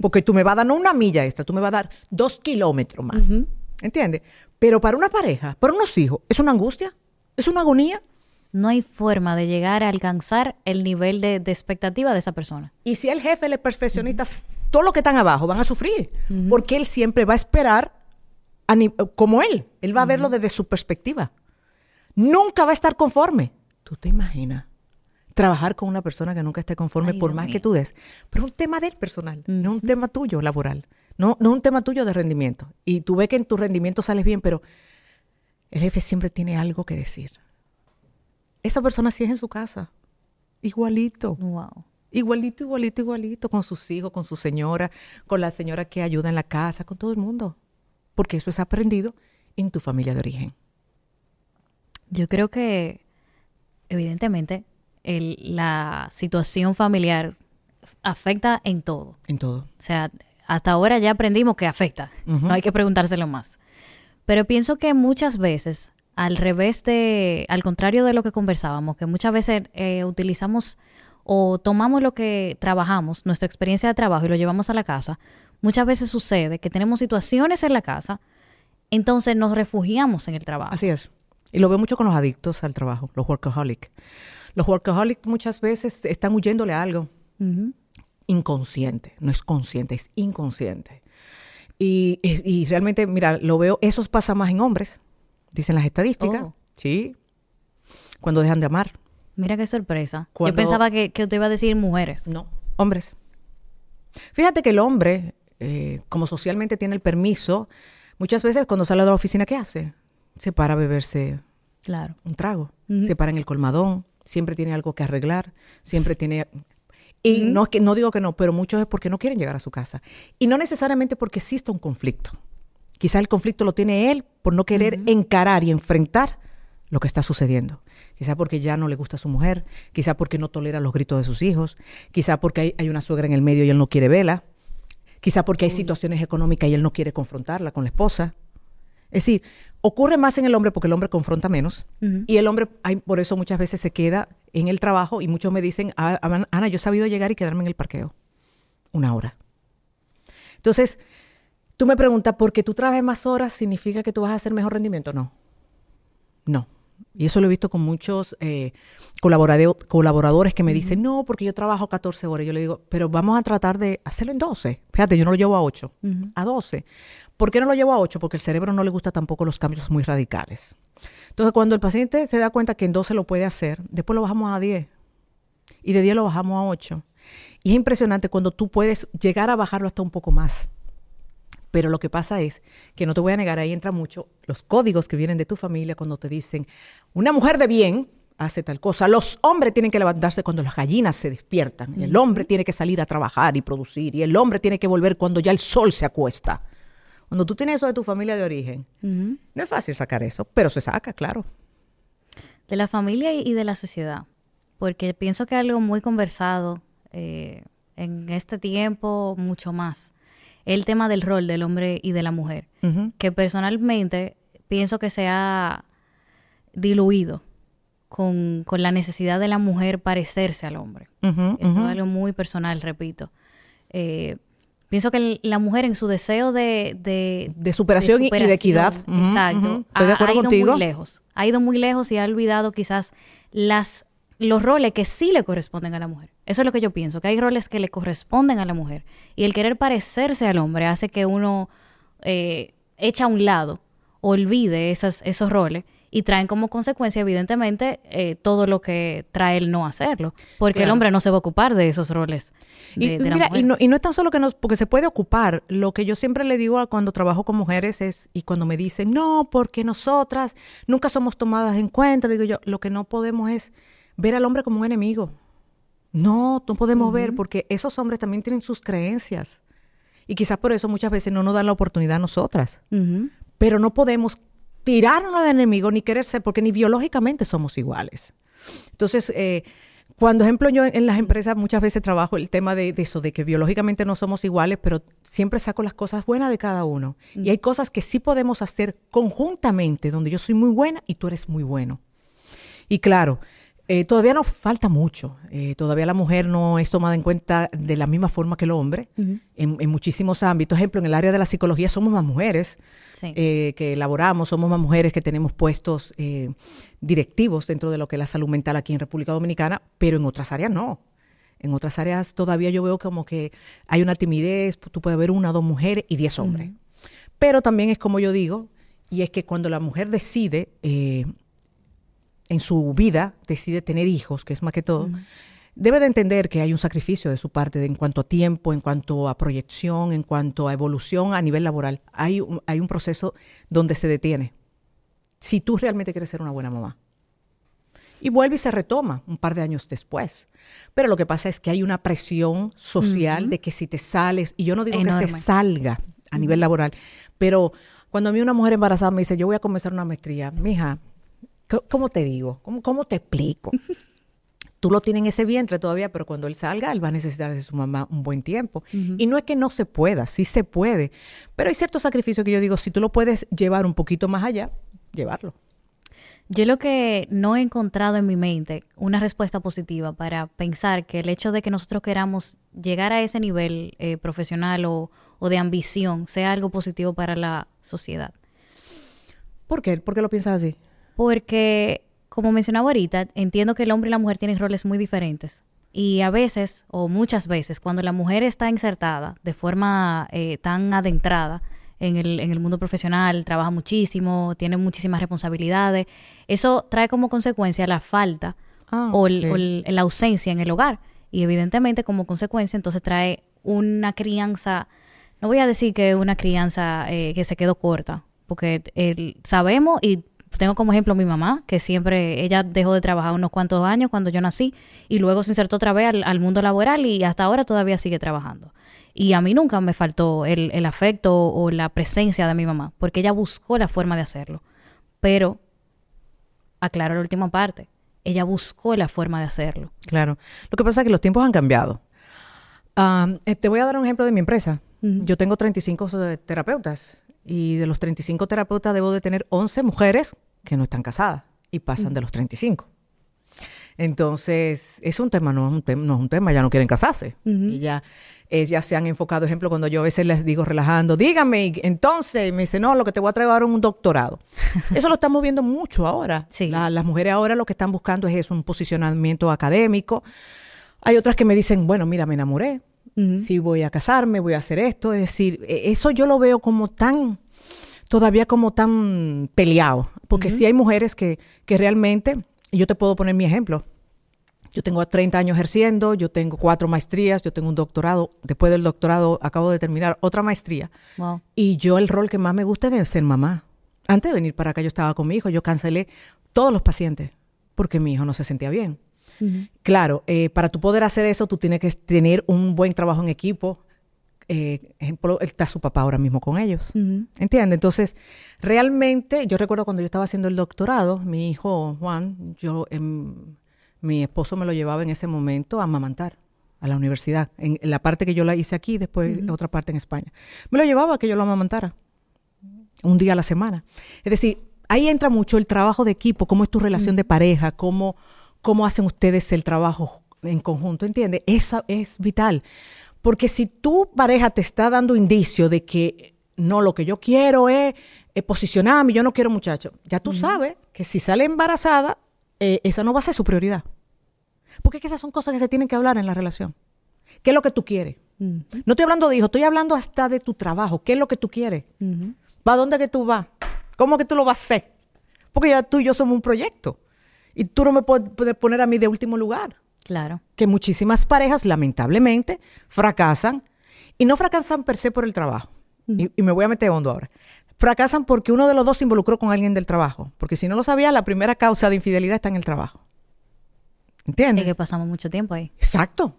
Porque tú me vas a dar no una milla extra, tú me vas a dar dos kilómetros más. Ujú. ¿Entiendes? Pero para una pareja, para unos hijos, es una angustia, es una agonía. No hay forma de llegar a alcanzar el nivel de, de expectativa de esa persona. Y si el jefe, el perfeccionista, todos los que están abajo van a sufrir, porque él siempre va a esperar a como él. Él va a verlo desde su perspectiva. Nunca va a estar conforme. ¿Tú te imaginas? Trabajar con una persona que nunca esté conforme Ay, por más que tú des. Pero es un tema del personal, no un tema tuyo laboral. No, no un tema tuyo de rendimiento. Y tú ves que en tu rendimiento sales bien, pero el jefe siempre tiene algo que decir. Esa persona sí es en su casa. Igualito. Wow. Igualito, igualito, igualito, con sus hijos, con su señora, con la señora que ayuda en la casa, con todo el mundo. Porque eso es aprendido en tu familia de origen. Yo creo que, evidentemente, el- la situación familiar afecta en todo. En todo. O sea, hasta ahora ya aprendimos que afecta. No hay que preguntárselo más. Pero pienso que muchas veces, al revés de, al contrario de lo que conversábamos, que muchas veces eh, utilizamos o tomamos lo que trabajamos, nuestra experiencia de trabajo y lo llevamos a la casa, muchas veces sucede que tenemos situaciones en la casa, entonces nos refugiamos en el trabajo. Así es. Y lo veo mucho con los adictos al trabajo, los workaholic. Los workaholic muchas veces están huyéndole a algo inconsciente, no es consciente, es inconsciente. Y, es- y realmente, mira, lo veo, eso pasa más en hombres, dicen las estadísticas. Oh. Sí. Cuando dejan de amar. Mira qué sorpresa. Cuando- Yo pensaba que, que usted iba a decir mujeres. No, hombres. Fíjate que el hombre, eh, como socialmente tiene el permiso, muchas veces cuando sale de la oficina, ¿qué hace? Se para a beberse Claro. un trago, se para en el colmadón, siempre tiene algo que arreglar, siempre tiene... Y no, es que, no digo que no, pero muchos es porque no quieren llegar a su casa. Y no necesariamente porque exista un conflicto. Quizás el conflicto lo tiene él por no querer encarar y enfrentar lo que está sucediendo. Quizá porque ya no le gusta a su mujer, quizá porque no tolera los gritos de sus hijos, quizá porque hay, hay una suegra en el medio y él no quiere verla, quizá porque hay situaciones económicas y él no quiere confrontarla con la esposa. Es decir, ocurre más en el hombre porque el hombre confronta menos y el hombre hay, por eso muchas veces se queda en el trabajo y muchos me dicen, "Ah, Ana, Ana, yo he sabido llegar y quedarme en el parqueo una hora. Entonces, tú me preguntas, ¿porque tú trabajes más horas significa que tú vas a hacer mejor rendimiento? No. No. Y eso lo he visto con muchos eh, colaborade- colaboradores que me dicen, no, porque yo trabajo 14 horas. Yo le digo, pero vamos a tratar de hacerlo en 12. Fíjate, yo no lo llevo a 8, Ujú. a 12. ¿Por qué no lo llevo a 8? Porque el cerebro no le gusta tampoco los cambios muy radicales. Entonces, cuando el paciente se da cuenta que en 12 lo puede hacer, después lo bajamos a 10. Y de 10 lo bajamos a 8. Y es impresionante cuando tú puedes llegar a bajarlo hasta un poco más. Pero lo que pasa es que no te voy a negar, ahí entra mucho los códigos que vienen de tu familia cuando te dicen, una mujer de bien hace tal cosa, los hombres tienen que levantarse cuando las gallinas se despiertan, el hombre tiene que salir a trabajar y producir, y el hombre tiene que volver cuando ya el sol se acuesta. Cuando tú tienes eso de tu familia de origen, no es fácil sacar eso, pero se saca, claro. De la familia y de la sociedad, porque pienso que algo muy conversado eh, en este tiempo mucho más, el tema del rol del hombre y de la mujer, que personalmente pienso que se ha diluido con, la necesidad de la mujer parecerse al hombre. Esto es algo muy personal, repito. Eh, pienso que la mujer en su deseo de... De, superación, y de equidad. exacto. ha, ido muy lejos. Ha ido muy lejos y ha olvidado quizás las los roles que sí le corresponden a la mujer. Eso es lo que yo pienso, que hay roles que le corresponden a la mujer. Y el querer parecerse al hombre hace que uno eh, echa a un lado, olvide esos, esos roles y traen como consecuencia, evidentemente, eh, todo lo que trae el no hacerlo. Porque el hombre no se va a ocupar de esos roles. y, mira, Y, no, y no es tan solo que nos, porque se puede ocupar. Lo que yo siempre le digo a cuando trabajo con mujeres es, y cuando me dicen, no, porque nosotras nunca somos tomadas en cuenta, digo yo, lo que no podemos es ver al hombre como un enemigo. No, no podemos ver, porque esos hombres también tienen sus creencias. Y quizás por eso muchas veces no nos dan la oportunidad a nosotras. Pero no podemos tirarnos de enemigo ni querer ser, porque ni biológicamente somos iguales. Entonces, eh, cuando, ejemplo, yo en, las empresas muchas veces trabajo el tema de, eso, de que biológicamente no somos iguales, pero siempre saco las cosas buenas de cada uno. Y hay cosas que sí podemos hacer conjuntamente, donde yo soy muy buena y tú eres muy bueno. Y claro, eh, todavía nos falta mucho. Eh, todavía la mujer no es tomada en cuenta de la misma forma que el hombre en, muchísimos ámbitos. Ejemplo, en el área de la psicología somos más mujeres eh, que elaboramos, somos más mujeres que tenemos puestos directivos dentro de lo que es la salud mental aquí en República Dominicana, pero en otras áreas no. En otras áreas todavía yo veo como que hay una timidez, tú puedes ver una dos mujeres y diez hombres. Pero también es como yo digo, y es que cuando la mujer decide en su vida decide tener hijos, que es más que todo, debe de entender que hay un sacrificio de su parte en cuanto a tiempo, en cuanto a proyección, en cuanto a evolución a nivel laboral. Hay un, hay un proceso donde se detiene. Si tú realmente quieres ser una buena mamá. Y vuelve y se retoma un par de años después. Pero lo que pasa es que hay una presión social de que si te sales, y yo no digo que se salga a nivel laboral, pero cuando a mí una mujer embarazada me dice, yo voy a comenzar una maestría, mija, ¿Cómo te digo? ¿Cómo, cómo te explico? [LAUGHS] Tú lo tienes en ese vientre todavía, pero cuando él salga, él va a necesitar de su mamá un buen tiempo. Y no es que no se pueda, sí se puede. Pero hay ciertos sacrificios que yo digo, si tú lo puedes llevar un poquito más allá, llevarlo. Yo lo que no he encontrado en mi mente una respuesta positiva para pensar que el hecho de que nosotros queramos llegar a ese nivel eh, profesional o, o, de ambición sea algo positivo para la sociedad. ¿Por qué? ¿Por qué lo piensas así? Porque, como mencionaba ahorita, entiendo que el hombre y la mujer tienen roles muy diferentes. Y a veces, o muchas veces, cuando la mujer está insertada de forma eh, tan adentrada en el, en el mundo profesional, trabaja muchísimo, tiene muchísimas responsabilidades, eso trae como consecuencia la falta ah, o, la ausencia en el hogar. Y evidentemente, como consecuencia, entonces trae una crianza, no voy a decir que una crianza eh, que se quedó corta, porque sabemos y tengo como ejemplo a mi mamá, que siempre, ella dejó de trabajar unos cuantos años cuando yo nací y luego se insertó otra vez al, mundo laboral y hasta ahora todavía sigue trabajando. Y a mí nunca me faltó el, el, afecto o la presencia de mi mamá, porque ella buscó la forma de hacerlo. Pero, aclaro la última parte, ella buscó la forma de hacerlo. Claro. Lo que pasa es que los tiempos han cambiado. Eh, te voy a dar un ejemplo de mi empresa. Yo tengo 35 terapeutas y de los 35 terapeutas debo de tener 11 mujeres que no están casadas y pasan de los 35. Entonces, es un tema, no es un, tema, no es un tema, ya no quieren casarse. Y ya ellas se han enfocado, ejemplo, cuando yo a veces les digo relajando, dígame, entonces me dice, no, lo que te voy a traer ahora es un doctorado. [LAUGHS] eso lo estamos viendo mucho ahora. las mujeres ahora lo que están buscando es eso, un posicionamiento académico. Hay otras que me dicen, bueno, mira, me enamoré, si voy a casarme, voy a hacer esto. Es decir, e, eso yo lo veo como tan, todavía como tan peleado. Porque si hay mujeres que, que realmente, y yo te puedo poner mi ejemplo. Yo tengo 30 años ejerciendo, yo tengo cuatro maestrías, yo tengo un doctorado. Después del doctorado acabo de terminar otra maestría. Y yo el rol que más me gusta es ser mamá. Antes de venir para acá yo estaba con mi hijo, yo cancelé todos los pacientes porque mi hijo no se sentía bien. Claro, eh, para tú poder hacer eso, tú tienes que tener un buen trabajo en equipo, eh, ejemplo, está su papá ahora mismo con ellos. ¿Entiendes? Entonces, realmente, yo recuerdo cuando yo estaba haciendo el doctorado, mi hijo Juan, yo, em, mi esposo me lo llevaba en ese momento a amamantar a la universidad. En, en la parte que yo la hice aquí, después otra parte en España. Me lo llevaba a que yo lo amamantara. Un día a la semana. Es decir, ahí entra mucho el trabajo de equipo, cómo es tu relación de pareja, cómo, cómo hacen ustedes el trabajo en conjunto, ¿entiendes? Eso es vital. Porque si tu pareja te está dando indicio de que no, lo que yo quiero es, eh, posicionarme, yo no quiero muchacho, ya tú sabes que si sale embarazada, eh, esa no va a ser su prioridad. Porque es que esas son cosas que se tienen que hablar en la relación. ¿Qué es lo que tú quieres? No estoy hablando de hijos, estoy hablando hasta de tu trabajo. ¿Qué es lo que tú quieres? Ujú. ¿Para dónde que tú vas? ¿Cómo que tú lo vas a hacer? Porque ya tú y yo somos un proyecto. Y tú no me puedes poner a mí de último lugar. Claro. Que muchísimas parejas, lamentablemente, fracasan. Y no fracasan per se por el trabajo. y, y me voy a meter hondo ahora. Fracasan porque uno de los dos se involucró con alguien del trabajo. Porque si no lo sabía, la primera causa de infidelidad está en el trabajo. Es ¿Entiendes? que pasamos mucho tiempo ahí. Exacto.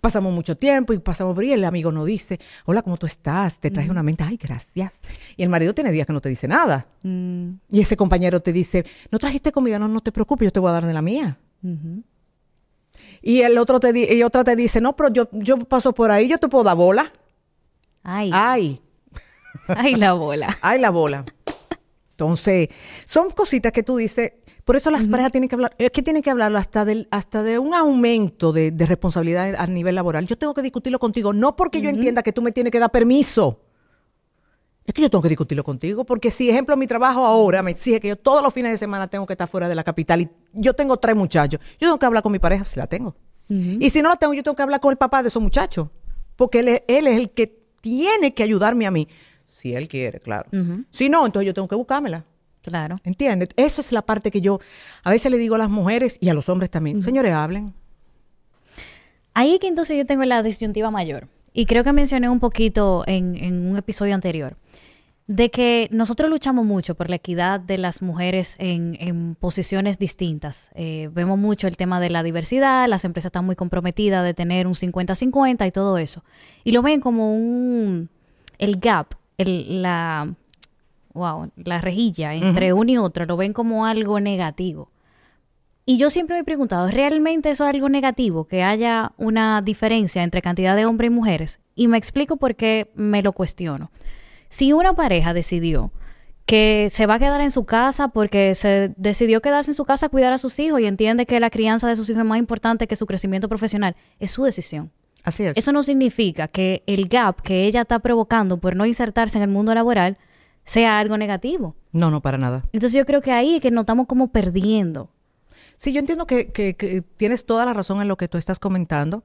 Pasamos mucho tiempo y pasamos por ahí. El amigo no dice, hola, ¿cómo tú estás? Te traje una menta. Ay, gracias. Y el marido tiene días que no te dice nada. Mm, Y ese compañero te dice, no trajiste comida, no, no te preocupes, yo te voy a dar de la mía. Y el otro te di- y otra te dice, no, pero yo, yo paso por ahí, yo te puedo dar bola. Ay, Ay, [LAUGHS] ay, la bola. ay la bola. Entonces, son cositas que tú dices, por eso las parejas tienen que hablar, es que tienen que hablarlo hasta, del, hasta de un aumento de, de responsabilidad a nivel laboral. Yo tengo que discutirlo contigo, no porque yo entienda que tú me tienes que dar permiso. Es que yo tengo que discutirlo contigo, porque si, ejemplo, mi trabajo ahora me exige que yo todos los fines de semana tengo que estar fuera de la capital y yo tengo tres muchachos, yo tengo que hablar con mi pareja si la tengo. Y si no la tengo, yo tengo que hablar con el papá de esos muchachos, porque él es, él es el que tiene que ayudarme a mí, si él quiere, claro. Si no, entonces yo tengo que buscármela. Claro. ¿Entiendes? Eso es la parte que yo a veces le digo a las mujeres y a los hombres también. Señores, hablen. Ahí que entonces yo tengo la disyuntiva mayor. Y creo que mencioné un poquito en, en un episodio anterior. De que nosotros luchamos mucho por la equidad de las mujeres en, en posiciones distintas. Eh, vemos mucho el tema de la diversidad, las empresas están muy comprometidas de tener un 50-50 y todo eso. Y lo ven como un... el gap, el, la... wow, la rejilla entre uno y otro, lo ven como algo negativo. Y yo siempre me he preguntado, ¿realmente eso es algo negativo? Que haya una diferencia entre cantidad de hombres y mujeres. Y me explico por qué me lo cuestiono. Si una pareja decidió que se va a quedar en su casa porque se decidió quedarse en su casa a cuidar a sus hijos y entiende que la crianza de sus hijos es más importante que su crecimiento profesional, es su decisión. Así es. Eso no significa que el gap que ella está provocando por no insertarse en el mundo laboral sea algo negativo. No, no, para nada. Entonces yo creo que ahí es que nos estamos como perdiendo. Sí, yo entiendo que, que- que tienes toda la razón en lo que tú estás comentando.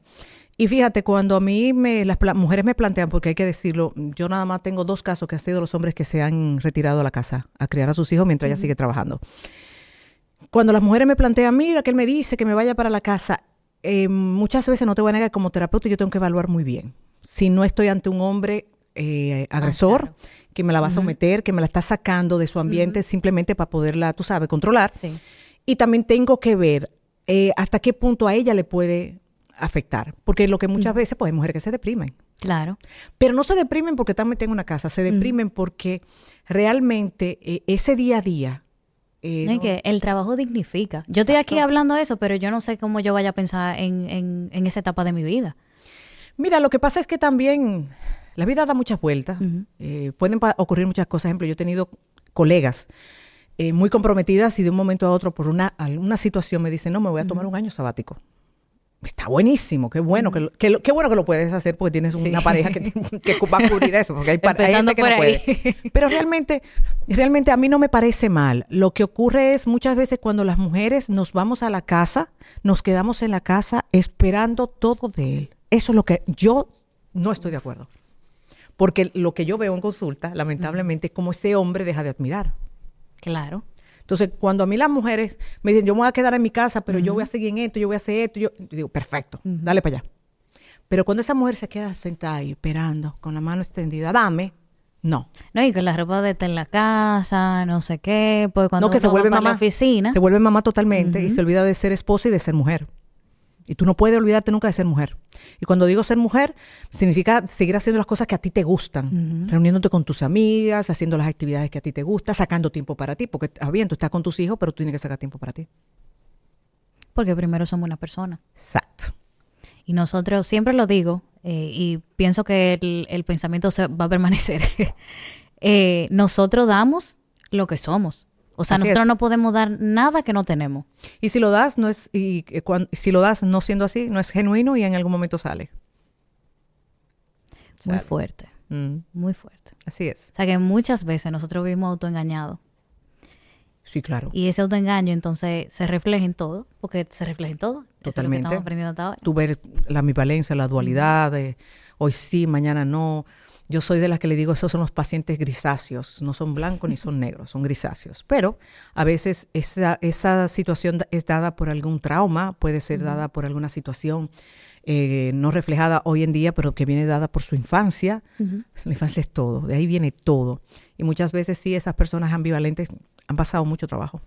Y fíjate, cuando a mí me, las mujeres me plantean, porque hay que decirlo, yo nada más tengo dos casos que han sido los hombres que se han retirado a la casa a criar a sus hijos mientras ella sigue trabajando. Cuando las mujeres me plantean, mira, que él me dice que me vaya para la casa, eh, muchas veces no te voy a negar, como terapeuta yo tengo que evaluar muy bien. Si no estoy ante un hombre eh, agresor, claro. que me la va a someter, que me la está sacando de su ambiente simplemente para poderla, tú sabes, controlar. Sí. Y también tengo que ver eh, hasta qué punto a ella le puede afectar. Porque lo que muchas veces, pues hay mujeres que se deprimen. Claro. Pero no se deprimen porque están metidas en una casa, se deprimen porque realmente eh, ese día a día... eh, No, y no- que el trabajo dignifica. Yo estoy aquí hablando de eso, pero yo no sé cómo yo vaya a pensar en, en, en esa etapa de mi vida. Mira, lo que pasa es que también la vida da muchas vueltas. Eh, pueden ocurrir muchas cosas. Por ejemplo, yo he tenido colegas eh, muy comprometidas y de un momento a otro por una, alguna situación me dicen, no, me voy a tomar un año sabático. Está buenísimo, qué bueno, que, lo, que lo- qué bueno que lo puedes hacer porque tienes Sí. una pareja que, te- [LAUGHS] que va a cubrir eso, porque hay, hay gente que no ahí. puede. Pero realmente, realmente a mí no me parece mal. Lo que ocurre es muchas veces cuando las mujeres nos vamos a la casa, nos quedamos en la casa esperando todo de él. Eso es lo que yo no estoy de acuerdo. Porque lo que yo veo en consulta, lamentablemente, es como ese hombre deja de admirar. Claro. Entonces, cuando a mí las mujeres me dicen, yo me voy a quedar en mi casa, pero yo voy a seguir en esto, yo voy a hacer esto, yo, yo digo, perfecto, dale para allá. Pero cuando esa mujer se queda sentada ahí esperando, con la mano extendida, dame, no. No, y con la ropa de estar en la casa, no sé qué, pues cuando no, que se uno vuelve mamá. la oficina. Se vuelve mamá totalmente y se olvida de ser esposa y de ser mujer. Y tú no puedes olvidarte nunca de ser mujer. Y cuando digo ser mujer, significa seguir haciendo las cosas que a ti te gustan, reuniéndote con tus amigas, haciendo las actividades que a ti te gustan, sacando tiempo para ti, porque está bien, tú estás con tus hijos, pero tú tienes que sacar tiempo para ti. Porque primero somos una persona. Exacto. Y nosotros, siempre lo digo, eh, y pienso que el, pensamiento se va a permanecer. [LAUGHS] Eh, nosotros damos lo que somos. O sea, nosotros no podemos dar nada que no tenemos. Y si lo das, no es, y, eh, si lo das no siendo así, no es genuino y en algún momento sale. Muy fuerte. Mm. Muy fuerte. Así es. O sea que muchas veces nosotros vivimos autoengañados. Sí, claro. Y ese autoengaño entonces se refleja en todo, porque se refleja en todo. Totalmente. estamos aprendiendo hasta ahora. Tú ver la ambivalencia, la dualidad, de hoy sí, mañana no. Yo soy de las que le digo, esos son los pacientes grisáceos, no son blancos ni son [LAUGHS] negros, son grisáceos. Pero a veces esa, esa situación es dada por algún trauma, puede ser dada por alguna situación eh, no reflejada hoy en día, pero que viene dada por su infancia. La infancia es todo, de ahí viene todo. Y muchas veces sí, esas personas ambivalentes han pasado mucho trabajo.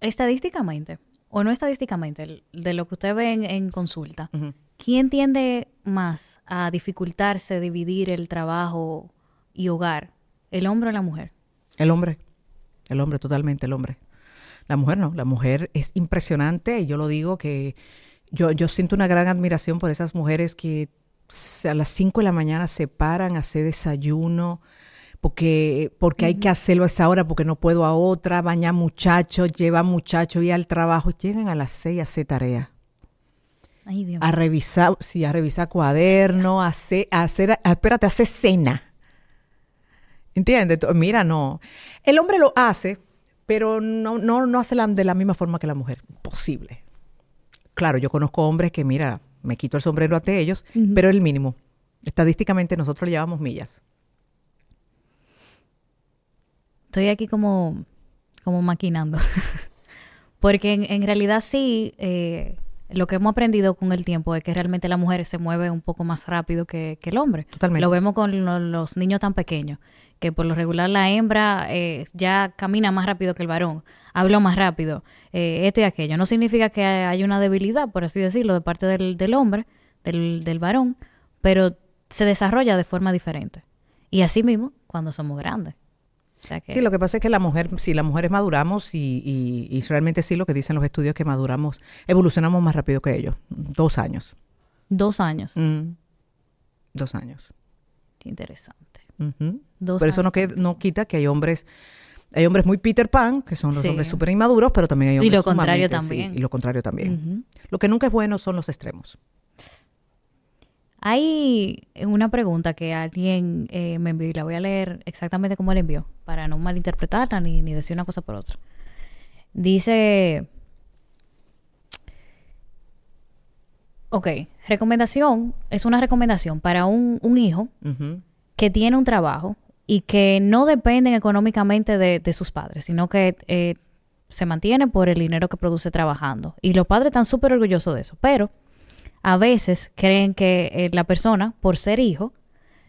Estadísticamente, o no estadísticamente, de lo que usted ve en, consulta, ¿quién tiende más a dificultarse dividir el trabajo y hogar? ¿El hombre o la mujer? El hombre, el hombre, totalmente el hombre. La mujer no, la mujer es impresionante y yo lo digo que yo, yo siento una gran admiración por esas mujeres que a las 5 de la mañana se paran a hacer desayuno, porque, porque hay que hacerlo a esa hora, porque no puedo a otra, bañar muchachos, lleva muchachos y al trabajo, llegan a las seis a hacer tarea. A revisar, sí, a revisar cuaderno, a hacer, a hacer, espérate, a hacer cena. ¿Entiendes? Mira, no. El hombre lo hace, pero no, no, no hace de la misma forma que la mujer. Posible. Claro, yo conozco hombres que, mira, me quito el sombrero ante ellos, pero el mínimo. Estadísticamente nosotros le llevamos millas. estoy aquí como, como maquinando. [LAUGHS] Porque en, realidad sí, eh, lo que hemos aprendido con el tiempo es que realmente la mujer se mueve un poco más rápido que, el hombre. Totalmente. Lo vemos con los niños tan pequeños, que por lo regular la hembra eh, ya camina más rápido que el varón, habla más rápido, eh, esto y aquello. No significa que hay una debilidad, por así decirlo, de parte del, del hombre, del, del varón, pero se desarrolla de forma diferente. Y así mismo cuando somos grandes. Sí, lo que pasa es que la mujer, si las mujeres maduramos y, y, realmente sí lo que dicen los estudios que maduramos, evolucionamos más rápido que ellos. Dos años. Dos años. Mm. Dos años. Qué interesante. Por eso no, que, no quita que hay hombres, hay hombres muy Peter Pan, que son los hombres súper inmaduros, pero también hay hombres Y lo contrario también. y lo contrario también. Lo que nunca es bueno son los extremos. Hay una pregunta que alguien eh, me envió y la voy a leer exactamente como la envió, para no malinterpretarla ni, ni decir una cosa por otra. Dice, ok, recomendación, es una recomendación para un, hijo que tiene un trabajo y que no dependen económicamente de, sus padres, sino que eh, se mantiene por el dinero que produce trabajando. Y los padres están súper orgullosos de eso, pero a veces creen que eh, la persona, por ser hijo,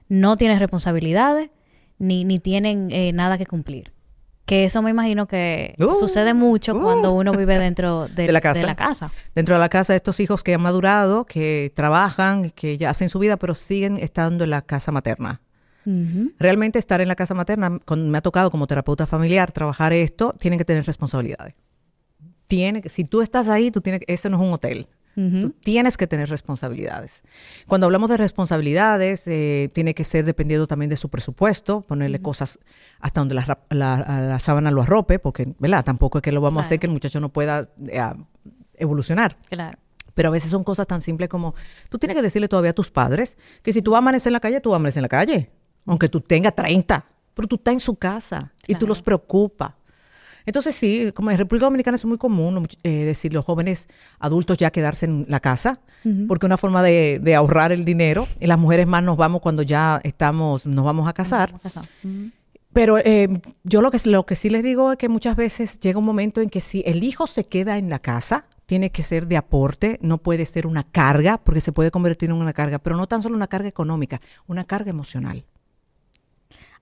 no tiene responsabilidades ni, ni tienen eh, nada que cumplir. Que eso me imagino que uh, sucede mucho cuando uh. uno vive dentro [LAUGHS] de, la casa. Dentro de la casa, estos hijos que han madurado, que trabajan, que ya hacen su vida, pero siguen estando en la casa materna. Realmente estar en la casa materna, me ha tocado como terapeuta familiar trabajar esto, tienen que tener responsabilidades. Tiene, si tú estás ahí, tú tienes, eso no es un hotel. Tú tienes que tener responsabilidades. Cuando hablamos de responsabilidades, eh, tiene que ser dependiendo también de su presupuesto, ponerle cosas hasta donde la, la, sábana lo arrope, porque, ¿verdad? Tampoco es que lo vamos a hacer que el muchacho no pueda eh, evolucionar. Claro. Pero a veces son cosas tan simples como, tú tienes que decirle todavía a tus padres que si tú vas a amanecer en la calle, tú vas a amanecer en la calle, aunque tú tengas 30, pero tú estás en su casa y tú los preocupas. Entonces sí, como en República Dominicana es muy común eh, decir los jóvenes adultos ya quedarse en la casa, porque es una forma de, ahorrar el dinero, y las mujeres más nos vamos cuando ya estamos, nos vamos a casar. Pero eh, yo lo que, lo que sí les digo es que muchas veces llega un momento en que si el hijo se queda en la casa, tiene que ser de aporte, no puede ser una carga, porque se puede convertir en una carga, pero no tan solo una carga económica, una carga emocional.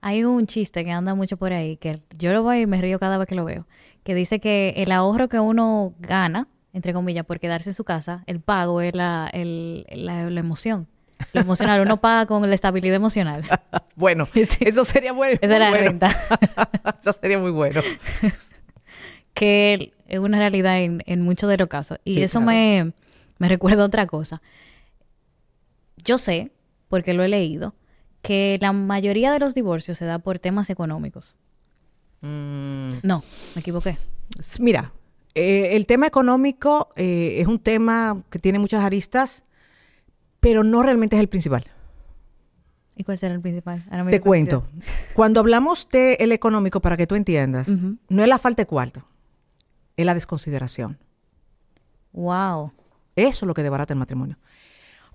Hay un chiste que anda mucho por ahí, que yo lo voy y me río cada vez que lo veo, que dice que el ahorro que uno gana entre comillas, por quedarse en su casa, el pago es la, el- la, la emoción. Lo emocional, uno [LAUGHS] paga con la estabilidad emocional. [LAUGHS] Bueno, [LAUGHS] eso sería bueno. Esa es la renta. eso sería muy bueno. que es una realidad en, en muchos de los casos. Y Sí, eso claro. me, me recuerda otra cosa. Yo sé, porque lo he leído, que la mayoría de los divorcios se da por temas económicos. Mm, No, me equivoqué. mira, eh, el tema económico eh, es un tema que tiene muchas aristas, pero no realmente es el principal. ¿Y cuál será el principal? Ahora me Te cuento. Cuando hablamos de el económico, para que tú entiendas, no es la falta de cuarto, es la desconsideración. Wow. Eso es lo que desbarata el matrimonio.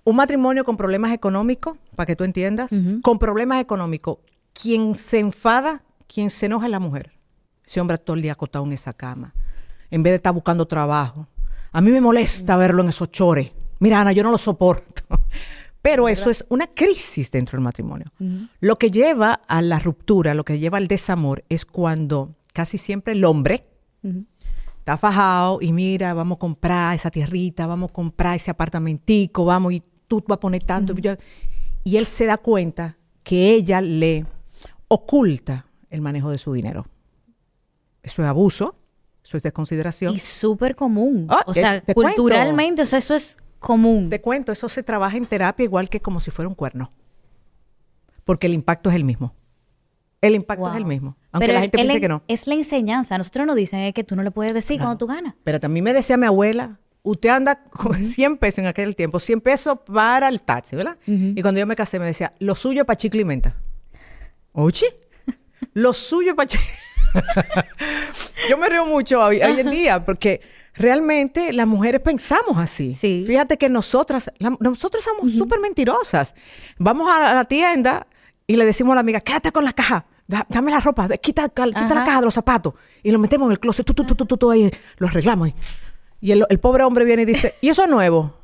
Un matrimonio con problemas económicos, para que tú entiendas, con problemas económicos, quien se enfada, quien se enoja es la mujer. Ese hombre todo el día acostado en esa cama, en vez de estar buscando trabajo. A mí me molesta verlo en esos chores. Mira, Ana, yo no lo soporto. [LAUGHS] Pero eso es una crisis dentro del matrimonio. Lo que lleva a la ruptura, lo que lleva al desamor, es cuando casi siempre el hombre está fajado y mira, vamos a comprar esa tierrita, vamos a comprar ese apartamentico, vamos y tú vas a poner tanto. y él se da cuenta que ella le oculta el manejo de su dinero. Eso es abuso, eso es desconsideración. Y súper común. Ah, o te- sea, te cuento. culturalmente, o sea, eso es común. Te cuento, eso se trabaja en terapia igual que como si fuera un cuerno. Porque el impacto es el mismo. El impacto es el mismo. Aunque Pero la gente piense que no. Es la enseñanza. Nosotros nos dicen que tú no le puedes decir cuando tú ganas. Pero también me decía mi abuela, usted anda con 100 pesos en aquel tiempo, 100 pesos para el taxi, ¿verdad? Y cuando yo me casé me decía, lo suyo para chicle y menta. Oye, [LAUGHS] lo suyo para chicle. [LAUGHS] yo me río mucho hoy, hoy en día porque realmente las mujeres pensamos así. Sí. Fíjate que nosotras, la- nosotros somos súper mentirosas. Vamos a la tienda y le decimos a la amiga, quédate con la caja. da- Dame la ropa, quita, quita la caja de los zapatos y lo metemos en el closet, tú, tú, tú, tú, tú, ahí, lo arreglamos. ahí. Y el, el pobre hombre viene y dice, ¿y eso es nuevo?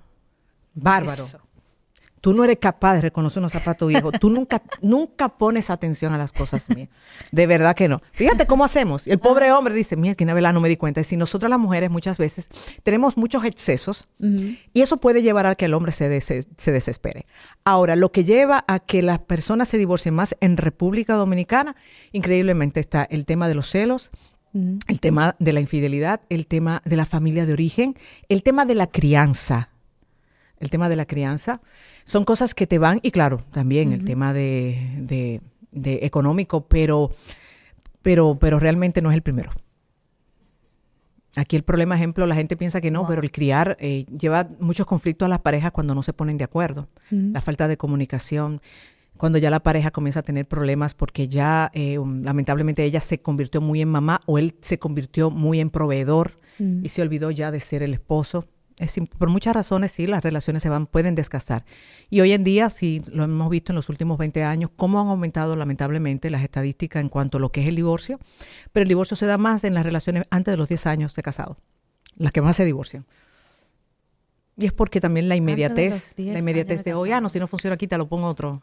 Bárbaro. Eso. Tú no eres capaz de reconocer unos zapatos viejos. Tú nunca, nunca pones atención a las cosas mías. De verdad que no. Fíjate cómo hacemos. El pobre hombre dice, mira, que verdad no me di cuenta. Y si nosotras las mujeres muchas veces tenemos muchos excesos y eso puede llevar a que el hombre se, des- se desespere. Ahora, lo que lleva a que las personas se divorcien más en República Dominicana, increíblemente está el tema de los celos, El tema de la infidelidad, el tema de la familia de origen, el tema de la crianza. El tema de la crianza son cosas que te van, y claro, también el tema de, de- de económico, pero, pero, pero realmente no es el primero. Aquí el problema, ejemplo, la gente piensa que no, Wow. pero el criar eh, lleva muchos conflictos a las parejas cuando no se ponen de acuerdo. La falta de comunicación, cuando ya la pareja comienza a tener problemas porque ya eh, um, lamentablemente ella se convirtió muy en mamá o él se convirtió muy en proveedor Mm. y se olvidó ya de ser el esposo. Es, por muchas razones, sí, las relaciones se van, pueden desgastar. Y hoy en día, sí, lo hemos visto en los últimos 20 años, cómo han aumentado lamentablemente las estadísticas en cuanto a lo que es el divorcio. Pero el divorcio se da más en las relaciones antes de los 10 años de casado, las que más se divorcian. Y es porque también la los inmediatez, 10 la inmediatez de hoy, ah, no, si no funciona aquí, te lo pongo otro.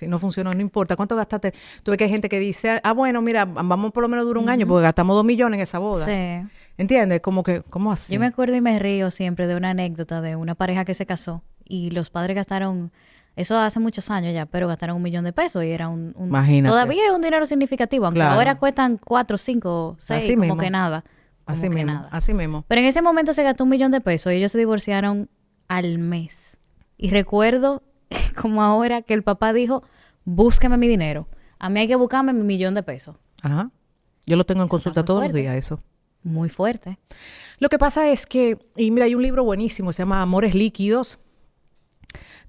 Si no funciona, no importa. ¿Cuánto gastaste? Tú ves que hay gente que dice, ah, bueno, mira, vamos por lo menos dura un año porque gastamos dos millones en esa boda. Sí. ¿Entiendes? Como que, ¿cómo así? Yo me acuerdo y me río siempre de una anécdota de una pareja que se casó y los padres gastaron, eso hace muchos años ya, pero gastaron un millón de pesos y era un... un- Imagínate. Todavía es un dinero significativo, aunque Claro. ahora cuestan cuatro, cinco, seis, Así como mismo. que nada. Como Así que mismo, nada. así mismo. Pero en ese momento se gastó un millón de pesos y ellos se divorciaron al mes. Y recuerdo [LAUGHS] como ahora que el papá dijo, búsqueme mi dinero. A mí hay que buscarme mi millón de pesos. Ajá. Yo lo tengo en consulta todos los días, eso. Muy fuerte. Lo que pasa es que, y mira, hay un libro buenísimo, se llama Amores Líquidos,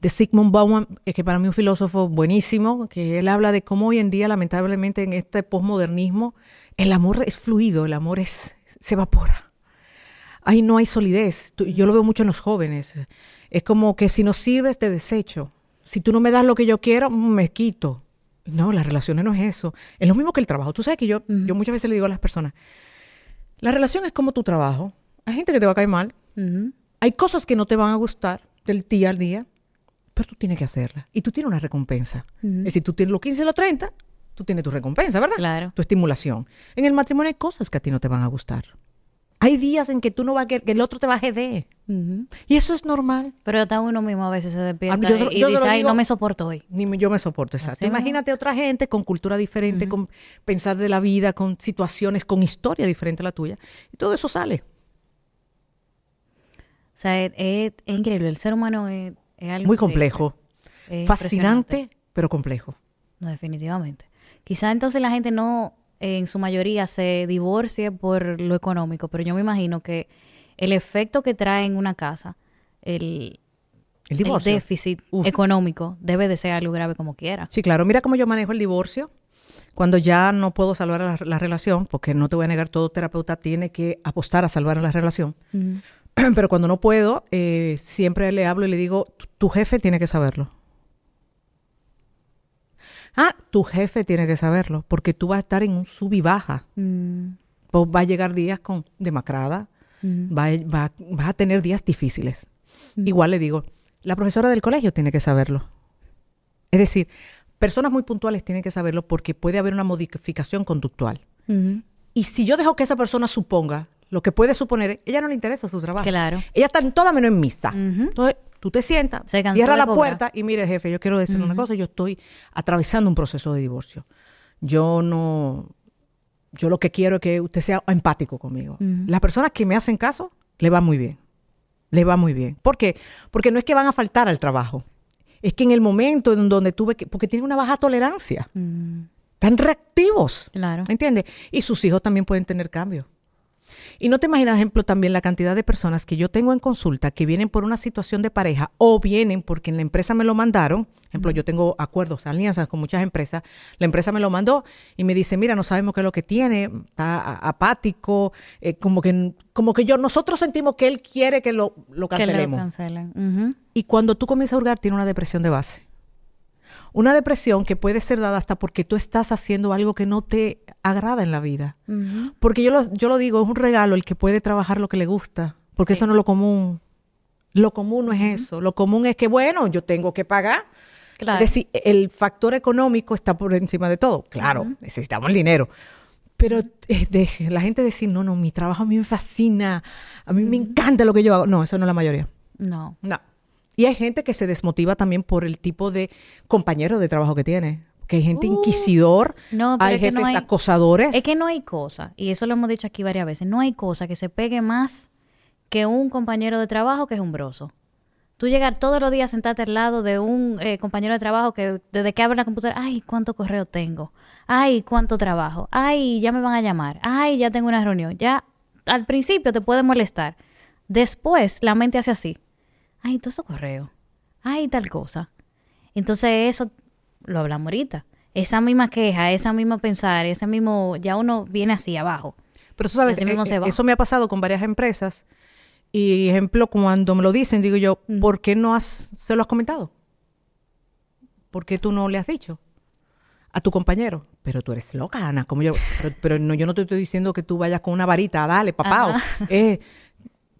de Sigmund Bauman, que para mí es un filósofo buenísimo, que él habla de cómo hoy en día, lamentablemente, en este posmodernismo, el amor es fluido, el amor es, se evapora. Ahí no hay solidez. Yo lo veo mucho en los jóvenes. Es como que si no sirves, te desecho. Si tú no me das lo que yo quiero, me quito. No, las relaciones no es eso. Es lo mismo que el trabajo. Tú sabes que yo, yo muchas veces le digo a las personas, la relación es como tu trabajo. Hay gente que te va a caer mal. Hay cosas que no te van a gustar del día al día, pero tú tienes que hacerlas. Y tú tienes una recompensa. Ujú. Es decir, tú tienes los 15 y los 30, tú tienes tu recompensa, ¿verdad? Claro. Tu estimulación. En el matrimonio hay cosas que a ti no te van a gustar. Hay días en que tú no vas a querer, que el otro te va a de. Y eso es normal. Pero hasta uno mismo a veces se despierta y, dice, ay, no me soporto hoy. Ni yo me soporto, exacto. Imagínate otra gente con cultura diferente, con pensar de la vida, con situaciones, con historia diferente a la tuya. Y todo eso sale. O sea, es, increíble. El ser humano es, algo... Muy complejo. Fascinante, pero complejo. No, definitivamente. Quizá entonces la gente no en su mayoría se divorcie por lo económico, pero yo me imagino que el efecto que trae en una casa, el, déficit económico, debe de ser algo grave como quiera. Sí, claro. Mira cómo yo manejo el divorcio. Cuando ya no puedo salvar la, relación, porque no te voy a negar, todo terapeuta tiene que apostar a salvar la relación. [CLEARS THROAT] Pero cuando no puedo, eh, siempre le hablo y le digo, tu jefe tiene que saberlo. Ah, tu jefe tiene que saberlo, porque tú vas a estar en un sub y baja. Mm. va a llegar días con demacrada, mm. va, vas a tener días difíciles. Mm. Igual le digo, la profesora del colegio tiene que saberlo. Es decir, personas muy puntuales tienen que saberlo porque puede haber una modificación conductual. Mm-hmm. Y si yo dejo que esa persona suponga lo que puede suponer, ella no le interesa su trabajo. Claro. Ella está en toda menos en misa. Mm-hmm. Entonces, Tú te sientas, cierra la puerta y mire, jefe, yo quiero decirle una cosa, yo estoy atravesando un proceso de divorcio. Yo no, yo lo que quiero es que usted sea empático conmigo. Las personas que me hacen caso, le va muy bien. Le va muy bien. ¿Por qué? Porque no es que van a faltar al trabajo. Es que en el momento en donde tuve que, porque tienen una baja tolerancia. Están reactivos. Claro. ¿Entiendes? Y sus hijos también pueden tener cambios. Y no te imaginas, ejemplo, también la cantidad de personas que yo tengo en consulta que vienen por una situación de pareja o vienen porque en la empresa me lo mandaron. Ejemplo, yo tengo acuerdos, alianzas con muchas empresas. La empresa me lo mandó y me dice, mira, no sabemos qué es lo que tiene, está apático, eh, como que como que yo, nosotros sentimos que él quiere que lo, lo cancelemos. Que lo cancelen. Y cuando tú comienzas a hurgar, tiene una depresión de base. Una depresión que puede ser dada hasta porque tú estás haciendo algo que no te agrada en la vida. Porque yo lo, yo lo digo, es un regalo el que puede trabajar lo que le gusta, porque eso no es lo común. Lo común no es eso. Lo común es que, bueno, yo tengo que pagar. Claro. Es decir, el factor económico está por encima de todo. Claro, necesitamos el dinero. Pero la gente decir, no, no, mi trabajo a mí me fascina, a mí me encanta lo que yo hago. No, eso no es la mayoría. No. No. Y hay gente que se desmotiva también por el tipo de compañero de trabajo que tiene. Que hay gente uh, inquisidor, hay jefes acosadores. Es que no hay cosa, y eso lo hemos dicho aquí varias veces, no hay cosa que se pegue más que un compañero de trabajo que es umbroso. Tú llegar todos los días a sentarte al lado de un eh, compañero de trabajo que desde que abre la computadora, ay, cuánto correo tengo, ay, cuánto trabajo, ay, ya me van a llamar, ay, ya tengo una reunión, ya al principio te puede molestar. Después la mente hace así ay, todo eso correo, ay, tal cosa. Entonces eso lo hablamos ahorita. Esa misma queja, esa misma pensar, ese mismo, ya uno viene así abajo. Pero tú sabes, eh, eso me ha pasado con varias empresas. Y ejemplo, cuando me lo dicen, digo yo, ¿por qué no has, se lo has comentado? ¿Por qué tú no le has dicho? a tu compañero. Pero tú eres loca, Ana. Como yo, pero, no, yo no te estoy diciendo que tú vayas con una varita, dale, papá. Eh,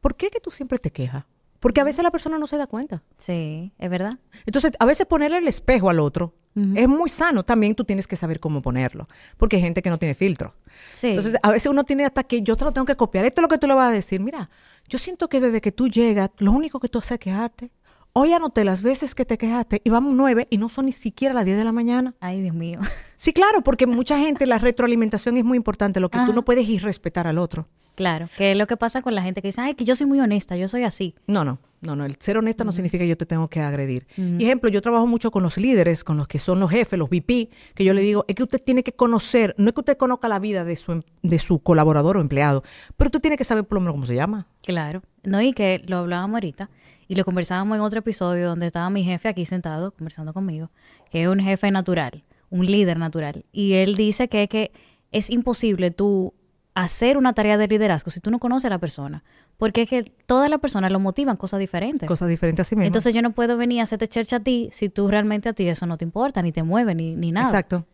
¿Por qué que tú siempre te quejas? Porque a veces la persona no se da cuenta. Sí, es verdad. Entonces, a veces ponerle el espejo al otro es muy sano. También tú tienes que saber cómo ponerlo. Porque hay gente que no tiene filtro. Sí. Entonces, a veces uno tiene hasta que yo te lo tengo que copiar. Esto es lo que tú le vas a decir. Mira, yo siento que desde que tú llegas, lo único que tú haces es quejarte. Hoy anoté las veces que te quejaste y vamos nueve y no son ni siquiera las diez de la mañana. Ay, Dios mío. Sí, claro, porque mucha gente la retroalimentación es muy importante, lo que tú no puedes irrespetar al otro. Claro, que es lo que pasa con la gente que dice, ay, que yo soy muy honesta, yo soy así. No, no, no, no. El ser honesta no significa que yo te tengo que agredir. ejemplo, yo trabajo mucho con los líderes, con los que son los jefes, los VP, que yo le digo, es que usted tiene que conocer, no es que usted conozca la vida de su, em, de su colaborador o empleado, pero usted tiene que saber por lo menos cómo se llama. Claro, no, y que lo hablábamos ahorita, y lo conversábamos en otro episodio donde estaba mi jefe aquí sentado conversando conmigo, que es un jefe natural, un líder natural. Y él dice que, que es imposible tú hacer una tarea de liderazgo si tú no conoces a la persona. Porque es que todas las personas lo motivan cosas diferentes. Cosas diferentes a sí mismo. Entonces yo no puedo venir a hacerte chercha a ti si tú realmente a ti eso no te importa, ni te mueve, ni, ni nada. Exacto.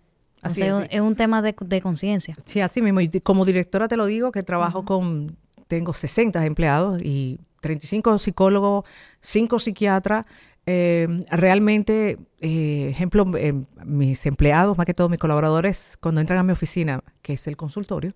Así es, es, un tema de, de conciencia. Sí, así mismo. Y como directora te lo digo, que trabajo con, tengo 60 empleados y 35 psicólogos, 5 psiquiatras, eh, realmente, eh, ejemplo, eh, mis empleados, más que todos mis colaboradores, cuando entran a mi oficina, que es el consultorio,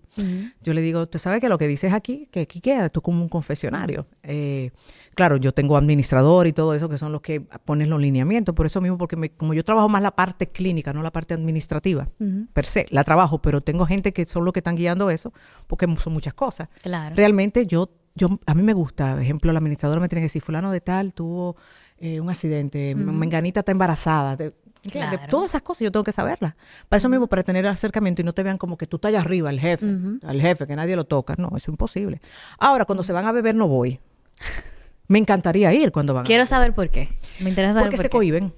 yo le digo, ¿tú sabes que lo que dices aquí, que aquí queda, tú como un confesionario? Eh, claro, yo tengo administrador y todo eso, que son los que ponen los lineamientos, por eso mismo, porque me- como yo trabajo más la parte clínica, no la parte administrativa, per se, la trabajo, pero tengo gente que son los que están guiando eso, porque son muchas cosas. Claro. Realmente yo, yo, a mí me gusta, por ejemplo, la administradora me tiene que decir, fulano de tal tuvo eh, un accidente, menganita está embarazada. Todas esas cosas yo tengo que saberlas. Para eso mismo, para tener acercamiento y no te vean como que tú estás allá arriba, el jefe, al jefe, que nadie lo toca. No, eso es imposible. Ahora, cuando se van a beber, no voy. Me encantaría ir cuando van a Quiero beber. saber por qué. Me interesa saber Porque por se qué. cohiben.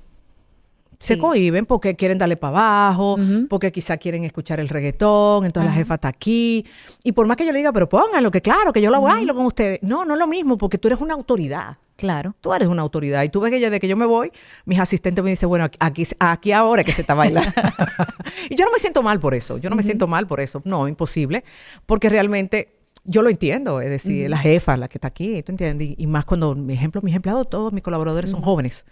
Se Sí. cohiben porque quieren darle para abajo, porque quizá quieren escuchar el reggaetón, entonces la jefa está aquí. Y por más que yo le diga, pero pónganlo, que claro, que yo lo bailo con ustedes. No, no es lo mismo, porque tú eres una autoridad. Claro. Tú eres una autoridad. Y tú ves que yo, de que yo me voy, mis asistentes me dicen, bueno, aquí, aquí ahora es que se está bailando. [LAUGHS] [LAUGHS] y yo no me siento mal por eso. Yo no me siento mal por eso. No, imposible. Porque realmente yo lo entiendo. Es decir, la jefa, la que está aquí, ¿tú entiendes? Y, y más cuando, mi ejemplo, mis empleados, todos mis colaboradores son jóvenes.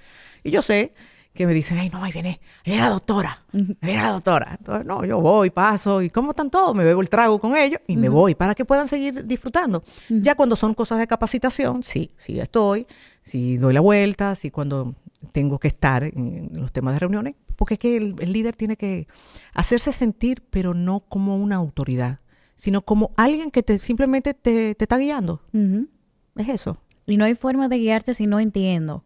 Y yo sé que me dicen, ay, no, ahí viene, ahí viene la doctora, ahí viene la doctora. Entonces, no, yo voy, paso, y ¿cómo están todos? Me bebo el trago con ellos y me voy para que puedan seguir disfrutando. Ya cuando son cosas de capacitación, sí, sí estoy, sí doy la vuelta, sí cuando tengo que estar en los temas de reuniones, porque es que el, el líder tiene que hacerse sentir, pero no como una autoridad, sino como alguien que te simplemente te, te está guiando. Es eso. Y no hay forma de guiarte si no entiendo.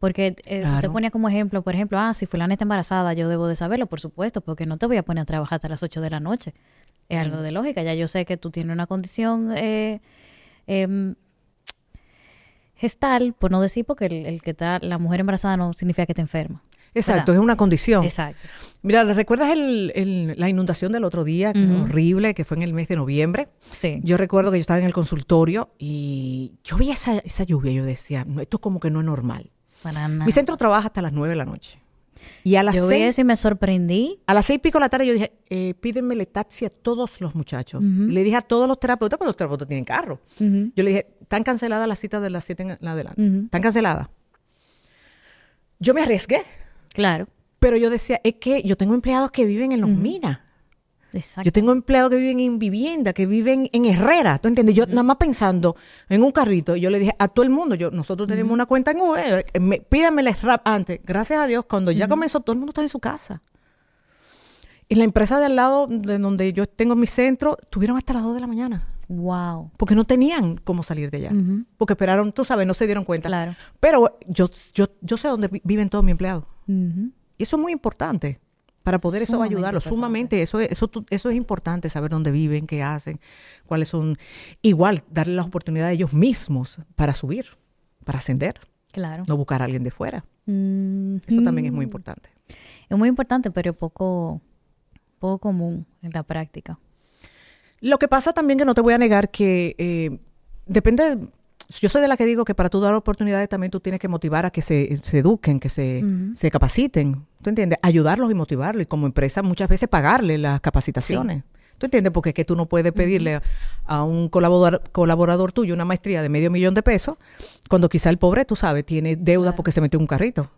Porque eh, Claro. usted ponía como ejemplo, por ejemplo, ah, si fulana está embarazada, yo debo de saberlo, por supuesto, porque no te voy a poner a trabajar hasta las 8 de la noche. Es algo de lógica. Ya yo sé que tú tienes una condición eh, em, gestal, por no decir, porque el, el que está, la mujer embarazada no significa que te enferma. Exacto, ¿verdad? es una condición. Exacto. Mira, ¿recuerdas el- el- la inundación del otro día? que Ujú. Horrible, que fue en el mes de noviembre. Sí. Yo recuerdo que yo estaba en el consultorio y yo vi esa, esa lluvia y yo decía, esto como que no es normal. Para nada. Mi centro trabaja hasta las nueve de la noche. Y a las Yo vi seis, eso y me sorprendí. a las seis y pico de la tarde yo dije, eh, pídenme taxi a todos los muchachos. Y le dije a todos los terapeutas, pero los terapeutas tienen carro. Yo le dije, están canceladas las citas de las siete en adelante. Están canceladas. Yo me arriesgué, Claro. pero yo decía, es que yo tengo empleados que viven en los minas. Exacto. Yo tengo empleados que viven en vivienda, que viven en Herrera, ¿tú entiendes? Yo nada más pensando en un carrito, yo le dije a todo el mundo, yo nosotros tenemos una cuenta en Uber, eh, me- pídanme el rap antes. Gracias a Dios, cuando ya comenzó, todo el mundo está en su casa. En la empresa de al lado, de donde yo tengo mi centro, tuvieron hasta las 2 de la mañana, Wow. porque no tenían cómo salir de allá. Porque esperaron, tú sabes, no se dieron cuenta. Claro. Pero yo, yo, yo sé dónde vi- viven todos mis empleados. Y eso es muy importante para poder eso importante. Sumamente, eso es, eso, eso es importante, saber dónde viven, qué hacen, cuáles son. Igual, darle las oportunidades a ellos mismos para subir, para ascender, Claro. no buscar a alguien de fuera. Mm. Eso también es muy importante. Es muy importante, pero poco, poco común en la práctica. Lo que pasa también que no te voy a negar que eh, depende. Yo soy de la que digo que para tú dar oportunidades también tú tienes que motivar a que se, se eduquen, que se, se capaciten. ¿Tú entiendes? Ayudarlos y motivarlos. Y como empresa muchas veces pagarle las capacitaciones. ¿Tú entiendes? Porque es que tú no puedes pedirle a un colaborador, colaborador tuyo una maestría de medio millón de pesos cuando quizá el pobre, tú sabes, tiene deuda Claro. porque se metió en un carrito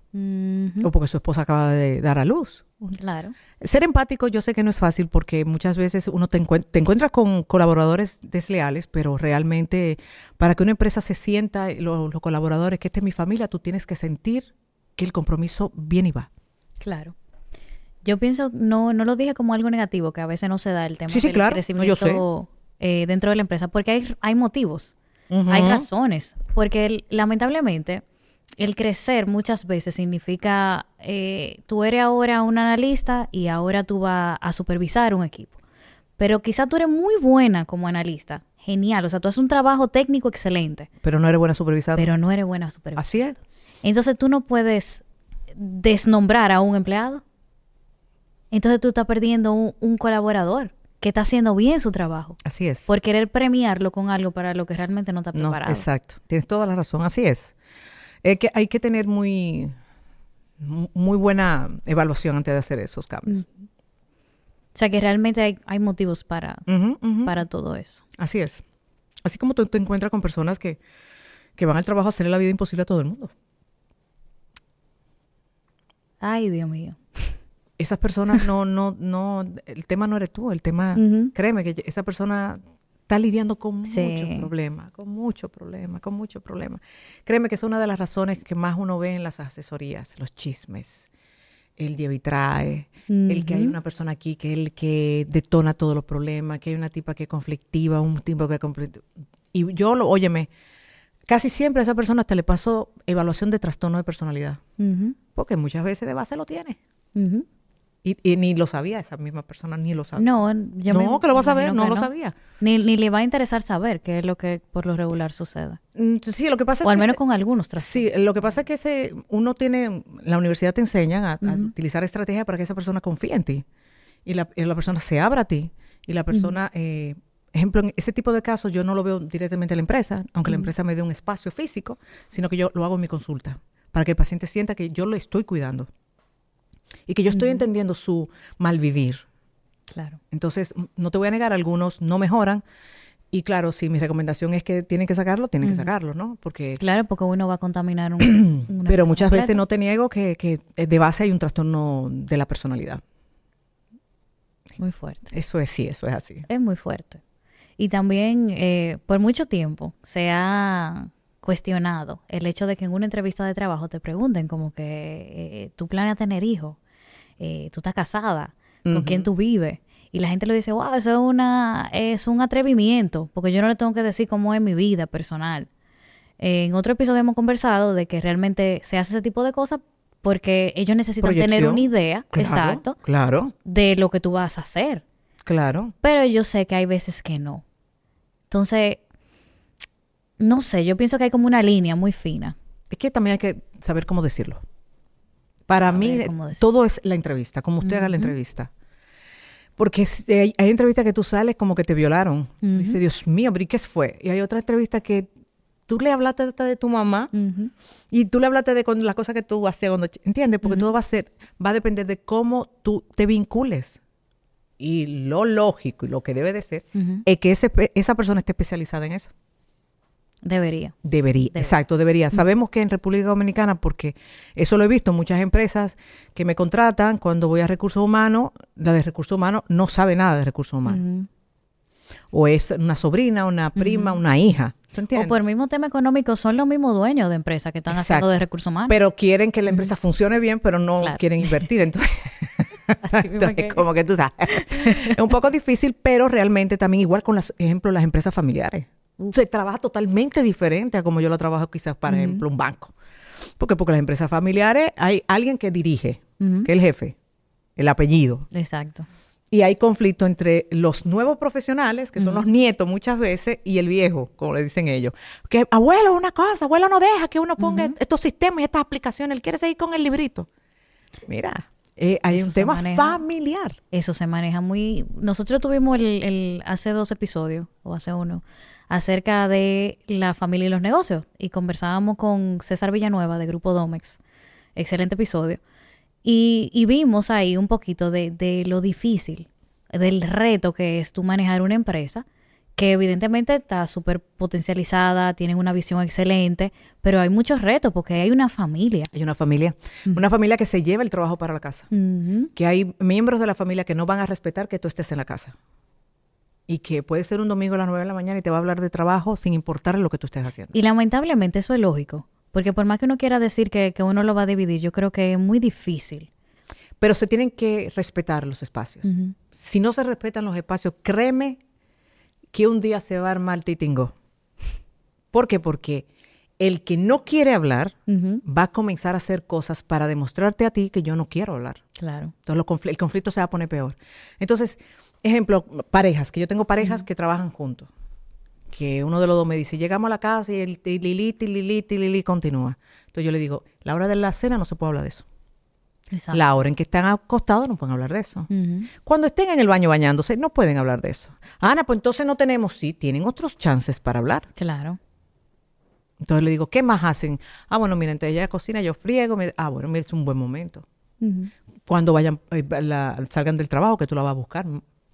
o porque su esposa acaba de dar a luz. Claro. Ser empático yo sé que no es fácil porque muchas veces uno te, encuent- te encuentras con colaboradores desleales, pero realmente para que una empresa se sienta, eh, lo- los colaboradores, que esta es mi familia, tú tienes que sentir que el compromiso viene y va. Claro. Yo pienso, no, no lo dije como algo negativo, que a veces no se da el tema Sí, sí, del claro. No, crecimiento eh, dentro de la empresa, porque hay, hay motivos, hay razones, porque el- lamentablemente el crecer muchas veces significa, eh, tú eres ahora un analista y ahora tú vas a supervisar un equipo, pero quizá tú eres muy buena como analista, genial, o sea, tú haces un trabajo técnico excelente, Pero no eres buena supervisando. pero no eres buena supervisora. Así es. Entonces tú no puedes desnombrar a un empleado. Entonces tú estás perdiendo un, un colaborador que está haciendo bien su trabajo Así es. por querer premiarlo con algo para lo que realmente no está No, preparado. exacto. Tienes toda la razón. Así es. Es que hay que tener muy, mu- muy buena evaluación antes de hacer esos cambios. O sea que realmente hay, hay motivos para, para todo eso. Así es. Así como tú te encuentras con personas que, que van al trabajo a hacerle la vida imposible a todo el mundo. Ay, Dios mío. Esas personas no, [LAUGHS] no, no, el tema no eres tú, el tema, créeme que esa persona está lidiando con Sí. muchos problemas, con muchos problemas, con muchos problemas. Créeme que es una de las razones que más uno ve en las asesorías, los chismes, el lleva y trae, el que hay una persona aquí que es el que detona todos los problemas, que hay una tipa que es conflictiva, un tipo que es. Y yo, lo, óyeme, casi siempre a esa persona te le paso evaluación de trastorno de personalidad, porque muchas veces de base lo tiene. Y, y ni lo sabía esa misma persona, ni lo sabía. No, yo me no, que lo vas a ver, no lo sabía. Ni, ni le va a interesar saber qué es lo que por lo regular sucede. Mm, Sí, lo que pasa O es al que menos con algunos trastornos. Sí, lo que pasa es que ese, uno tiene, la universidad te enseñan a, a utilizar estrategias para que esa persona confíe en ti y la, y la persona se abra a ti y la persona, eh, ejemplo, en ese tipo de casos yo no lo veo directamente en la empresa, aunque la empresa me dé un espacio físico, sino que yo lo hago en mi consulta para que el paciente sienta que yo lo estoy cuidando y que yo estoy entendiendo su malvivir. Claro. Entonces, no te voy a negar, algunos no mejoran. Y claro, si mi recomendación es que tienen que sacarlo, tienen que sacarlo, ¿no? Porque Claro, porque uno va a contaminar un, [CLEARS THROAT] una pero muchas veces no te niego que, que eh, de base hay un trastorno de la personalidad. Muy fuerte. Eso es sí, eso es así. Es muy fuerte. Y también eh, por mucho tiempo se ha cuestionado el hecho de que en una entrevista de trabajo te pregunten como que eh, tú planeas tener hijos, eh, tú estás casada, con quién tú vives. Y la gente le dice, wow, eso es, una, es un atrevimiento, porque yo no le tengo que decir cómo es mi vida personal. En otro episodio hemos conversado de que realmente se hace ese tipo de cosas porque ellos necesitan tener una idea, Claro, exacto, Claro, de lo que tú vas a hacer claro. pero yo sé que hay veces que no. Entonces, no sé, yo pienso que hay como una línea muy fina. Es que también hay que saber cómo decirlo. Para A mí, ver, ¿cómo decirlo? todo es la entrevista, como usted haga la entrevista. Porque hay, hay entrevistas que tú sales como que te violaron. Dice, Dios mío, pero ¿y qué fue? Y hay otra entrevista que tú le hablaste hasta de tu mamá y tú le hablaste de con las cosas que tú hacías cuando... ¿Entiendes? Porque todo va a ser, va a depender de cómo tú te vincules. Y lo lógico y lo que debe de ser es que ese esa persona esté especializada en eso. Debería. Debería, Debe. exacto, debería. Sabemos que en República Dominicana, porque eso lo he visto, muchas empresas que me contratan cuando voy a recursos humanos, la de recursos humanos no sabe nada de recursos humanos. O es una sobrina, una prima, una hija. ¿Tú O por el mismo tema económico, son los mismos dueños de empresas que están Exacto. haciendo de recursos humanos. pero quieren que la empresa funcione bien, pero no Claro. quieren invertir. [LAUGHS] Entonces, entonces, que- como que tú sabes. es un poco difícil, pero realmente también igual con las, ejemplo, las empresas familiares. Se trabaja totalmente diferente a como yo lo trabajo quizás, para ejemplo, un banco. Porque porque las empresas familiares hay alguien que dirige, que es el jefe, el apellido. Exacto. Y hay conflicto entre los nuevos profesionales, que son los nietos muchas veces, y el viejo, como le dicen ellos. Que abuelo, una cosa, abuelo no deja que uno ponga estos sistemas y estas aplicaciones, él quiere seguir con el librito. Mira, eh, hay Eso un tema maneja. familiar. Eso se maneja muy... Nosotros tuvimos el, el- hace dos episodios, o hace uno, acerca de la familia y los negocios. Y conversábamos con César Villanueva de Grupo Domex. Excelente episodio. Y, y vimos ahí un poquito de, de lo difícil, del reto que es tú manejar una empresa que evidentemente está súper potencializada, tienen una visión excelente, pero hay muchos retos porque hay una familia. Hay una familia, una familia que se lleva el trabajo para la casa. Que hay miembros de la familia que no van a respetar que tú estés en la casa. Y que puede ser un domingo a las 9 de la mañana y te va a hablar de trabajo sin importar lo que tú estés haciendo. Y lamentablemente eso es lógico, porque por más que uno quiera decir que, que uno lo va a dividir, yo creo que es muy difícil. Pero se tienen que respetar los espacios. Si no se respetan los espacios, créeme que un día se va a armar titingo. ¿Por qué? Porque el que no quiere hablar va a comenzar a hacer cosas para demostrarte a ti que yo no quiero hablar. Claro. Entonces el conflicto se va a poner peor. Entonces, ejemplo, parejas, que yo tengo parejas que trabajan juntos. Que uno de los dos me dice, llegamos a la casa y el tilili, tilili, tilili continúa. Entonces yo le digo, la hora de la cena no se puede hablar de eso. Exacto. La hora en que están acostados no pueden hablar de eso. Cuando estén en el baño bañándose, no pueden hablar de eso. Ana, pues entonces no tenemos, sí, tienen otros chances para hablar. Claro. Entonces le digo, ¿qué más hacen? Ah, bueno, mira, entonces ella cocina, yo friego. me- Ah, bueno, mira, es un buen momento. Cuando vayan, eh, la- salgan del trabajo, que tú la vas a buscar,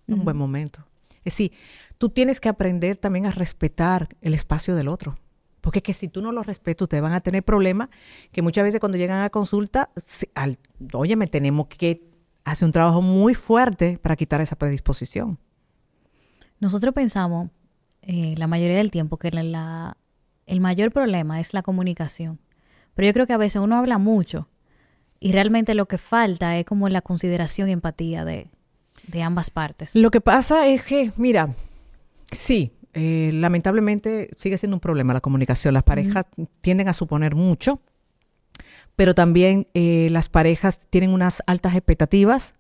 un buen momento. Es decir, tú tienes que aprender también a respetar el espacio del otro. Porque es que si tú no los respetas, ustedes van a tener problemas que muchas veces cuando llegan a consulta, si- al, oye, me tenemos que hacer un trabajo muy fuerte para quitar esa predisposición. Nosotros pensamos eh, la mayoría del tiempo que la- la- el mayor problema es la comunicación. Pero yo creo que a veces uno habla mucho y realmente lo que falta es como la consideración y empatía de, de ambas partes. Lo que pasa es que, mira, sí, eh, lamentablemente sigue siendo un problema la comunicación. Las parejas tienden a suponer mucho, pero también eh, las parejas tienen unas altas expectativas,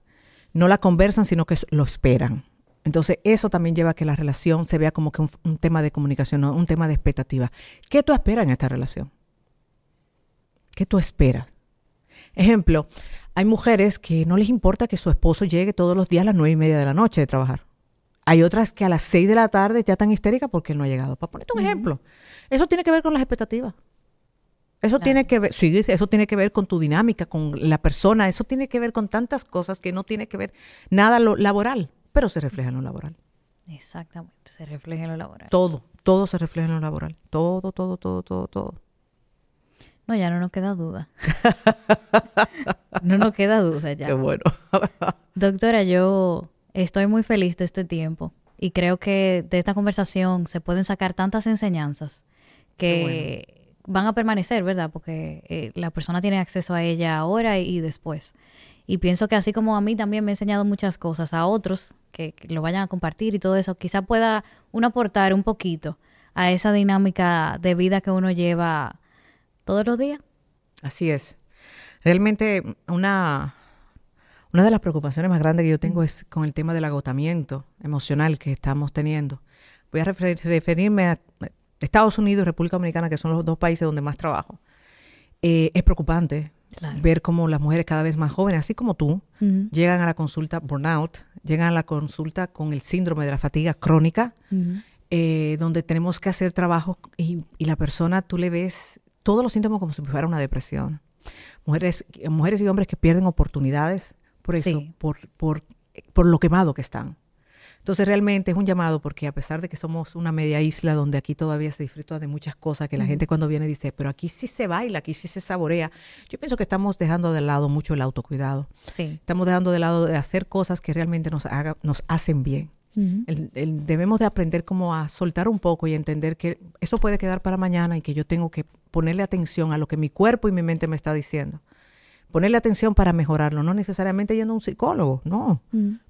no la conversan, sino que lo esperan. Entonces, eso también lleva a que la relación se vea como que un, un tema de comunicación, no un tema de expectativa. ¿Qué tú esperas en esta relación? ¿Qué tú esperas? Ejemplo, hay mujeres que no les importa que su esposo llegue todos los días a las nueve y media de la noche de trabajar. Hay otras que a las seis de la tarde ya están histéricas porque él no ha llegado. Para ponerte un ejemplo, eso tiene que ver con las expectativas. Eso Claro. tiene que ver, sí, eso tiene que ver con tu dinámica, con la persona, eso tiene que ver con tantas cosas que no tiene que ver nada lo laboral, pero se refleja en lo laboral. Exactamente, se refleja en lo laboral. Todo, todo se refleja en lo laboral. Todo, todo, todo, todo, todo. No, ya no nos queda duda. no nos queda duda ya. Qué bueno. [LAUGHS] Doctora, yo estoy muy feliz de este tiempo y creo que de esta conversación se pueden sacar tantas enseñanzas que van a permanecer, ¿verdad? Porque eh, la persona tiene acceso a ella ahora y después. Y pienso que así como a mí también me ha enseñado muchas cosas, a otros que, que lo vayan a compartir y todo eso, quizá pueda uno aportar un poquito a esa dinámica de vida que uno lleva todos los días. Así es. Realmente una, una de las preocupaciones más grandes que yo tengo es con el tema del agotamiento emocional que estamos teniendo. Voy a refer- referirme a Estados Unidos y República Dominicana, que son los dos países donde más trabajo. Eh, es preocupante Claro. ver cómo las mujeres cada vez más jóvenes, así como tú, llegan a la consulta burnout, llegan a la consulta con el síndrome de la fatiga crónica, eh, donde tenemos que hacer trabajo y, y la persona, tú le ves todos los síntomas como si fuera una depresión. Mujeres, mujeres y hombres que pierden oportunidades por eso, Sí. por, por, por lo quemado que están. Entonces realmente es un llamado porque a pesar de que somos una media isla donde aquí todavía se disfruta de muchas cosas, que la gente cuando viene dice, pero aquí sí se baila, aquí sí se saborea, yo pienso que estamos dejando de lado mucho el autocuidado. Sí. Estamos dejando de lado de hacer cosas que realmente nos, haga, nos hacen bien. Ujú. El- el- debemos de aprender como a soltar un poco y entender que eso puede quedar para mañana y que yo tengo que ponerle atención a lo que mi cuerpo y mi mente me está diciendo. Ponerle atención para mejorarlo, no necesariamente yendo a un psicólogo, no,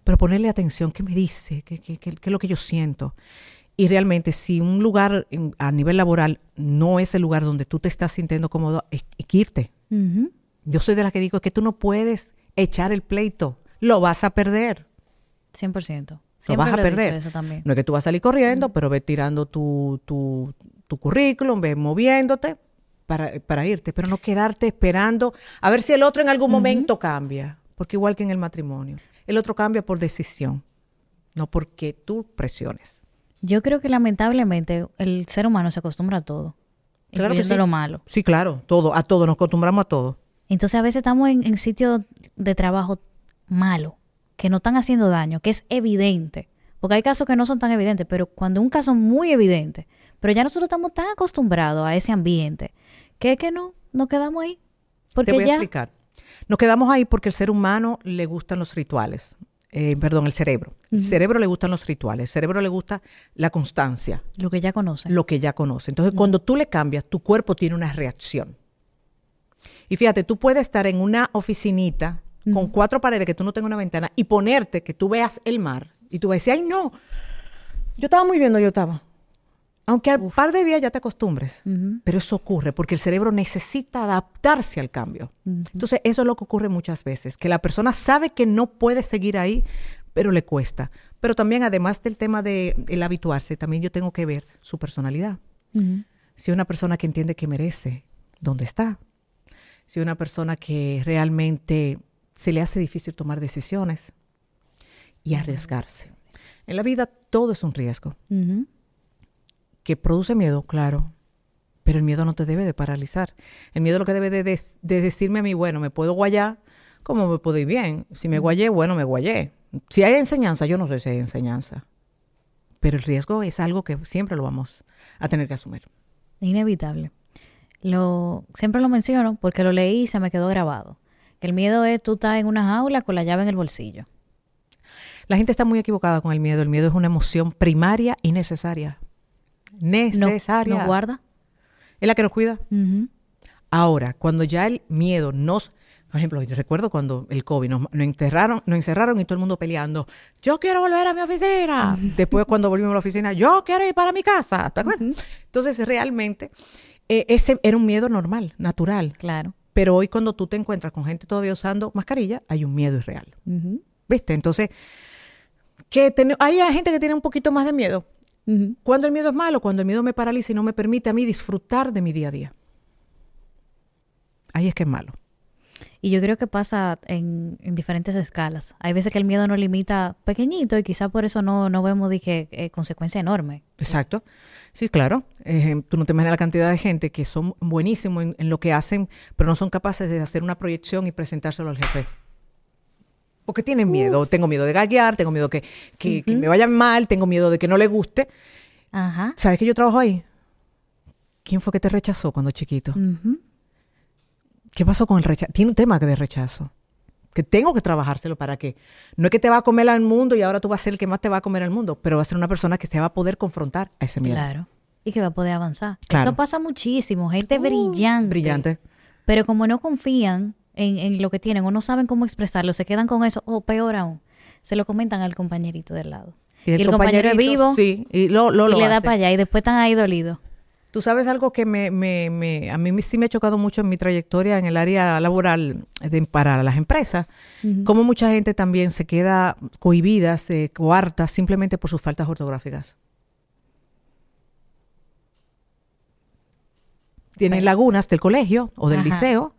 pero ponerle atención, ¿qué me dice? ¿Qué, qué- qué- qué es lo que yo siento? Y realmente, si un lugar en- a nivel laboral no es el lugar donde tú te estás sintiendo cómodo, es, irte. Yo soy de las que digo que tú no puedes echar el pleito, lo vas a perder. 100%. Lo Siempre vas a lo he dicho perder. Eso también. No es que tú vas a salir corriendo, pero ve tirando tu, tu, tu currículum, ve moviéndote para, para irte, pero no quedarte esperando a ver si el otro en algún momento cambia. Porque igual que en el matrimonio, el otro cambia por decisión, no porque tú presiones. Yo creo que lamentablemente el ser humano se acostumbra a todo. Claro que sí. lo malo. Sí, claro, todo, a todo, nos acostumbramos a todo. Entonces a veces estamos en, en sitios de trabajo malo, que no están haciendo daño, que es evidente. Porque hay casos que no son tan evidentes, pero cuando un caso muy evidente, pero ya nosotros estamos tan acostumbrados a ese ambiente, que es que no, nos quedamos ahí. Porque Te voy a explicar. Nos quedamos ahí porque el ser humano le gustan los rituales. Eh, perdón, el cerebro. El cerebro le gustan los rituales. El cerebro le gusta la constancia. Lo que ya conocen. lo que ya conoce. Entonces, cuando tú le cambias, tu cuerpo tiene una reacción. Y fíjate, tú puedes estar en una oficinita con cuatro paredes que tú no tengas una ventana y ponerte que tú veas el mar y tú vas a decir, ay, no, yo estaba muy bien, donde yo estaba. Aunque al par de días ya te acostumbres. Pero eso ocurre porque el cerebro necesita adaptarse al cambio. Entonces, eso es lo que ocurre muchas veces, que la persona sabe que no puede seguir ahí, pero le cuesta. Pero también, además del tema de el habituarse, también yo tengo que ver su personalidad. Si una persona que entiende que merece, ¿dónde está? Si una persona que realmente se le hace difícil tomar decisiones y arriesgarse. En la vida todo es un riesgo. Que produce miedo, claro, pero el miedo no te debe de paralizar. El miedo lo que debe de decirme a mí, bueno, me puedo guayar, como me puedo ir bien. Si me guayé, bueno, me guayé. Si hay enseñanza, yo no sé si hay enseñanza. Pero el riesgo es algo que siempre lo vamos a tener que asumir. Inevitable. Lo, siempre lo menciono porque lo leí y se me quedó grabado. El miedo es tú estás en una jaula con la llave en el bolsillo. La gente está muy equivocada con el miedo. El miedo es una emoción primaria y necesaria. Necesaria. ¿Nos guarda? Es la que nos cuida. Ahora, cuando ya el miedo nos... Por ejemplo, yo recuerdo cuando el COVID nos, nos encerraron, nos encerraron y todo el mundo peleando. Yo quiero volver a mi oficina. Después, cuando volvimos a la oficina, yo quiero ir para mi casa. ¿Te acuerdas? Entonces, realmente, eh, ese era un miedo normal, natural. Claro. Pero hoy, cuando tú te encuentras con gente todavía usando mascarilla, hay un miedo irreal. ¿Viste? Entonces, que ten- hay gente que tiene un poquito más de miedo. Cuando el miedo es malo, cuando el miedo me paraliza y no me permite a mí disfrutar de mi día a día. Ahí es que es malo. Y yo creo que pasa en, en diferentes escalas. Hay veces que el miedo nos limita pequeñito y quizá por eso no, no vemos dije, eh, consecuencia enorme. Exacto. Sí, claro. Eh, tú no te imaginas la cantidad de gente que son buenísimos en, en lo que hacen, pero no son capaces de hacer una proyección y presentárselo al jefe. Porque tienen miedo. Tengo miedo de gaguear, tengo miedo que, que, que me vaya mal, tengo miedo de que no le guste. Ajá. ¿Sabes que yo trabajo ahí? ¿Quién fue que te rechazó cuando chiquito? Ujú. ¿Qué pasó con el rechazo? Tiene un tema de rechazo. Que tengo que trabajárselo para que no es que te va a comer al mundo y ahora tú vas a ser el que más te va a comer al mundo, pero va a ser una persona que se va a poder confrontar a ese miedo. Claro. Y que va a poder avanzar. Claro. Eso pasa muchísimo. Gente Uh, brillante. Brillante. Pero como no confían en, en lo que tienen o no saben cómo expresarlo, se quedan con eso, o peor aún, se lo comentan al compañerito del lado. Y el, compañero es vivo Sí, y lo, lo, y lo le da para allá y después están ahí dolidos. Tú sabes algo que me, me, me- a mí sí me ha chocado mucho en mi trayectoria en el área laboral de- para las empresas, cómo mucha gente también se queda cohibida, se coarta simplemente por sus faltas ortográficas. Tienen Bueno. lagunas del colegio o del Ajá. liceo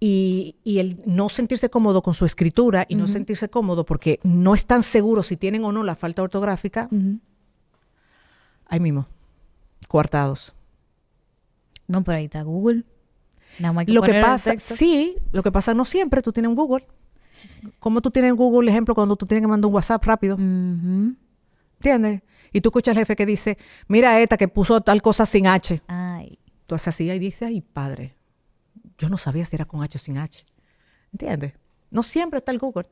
y, y el no sentirse cómodo con su escritura y no sentirse cómodo porque no están seguros si tienen o no la falta ortográfica, ahí mismo, coartados. No, pero ahí está Google. Nada más hay Lo que pasa, sí, lo que pasa no siempre, tú tienes un Google. Como tú tienes en Google, ejemplo, cuando tú tienes que mandar un WhatsApp rápido. ¿entiendes? Y tú escuchas al jefe que dice, mira esta que puso tal cosa sin H. Ay. Tú haces así y dices, ay, padre, yo no sabía si era con H o sin H. ¿Entiendes? No siempre está el Google,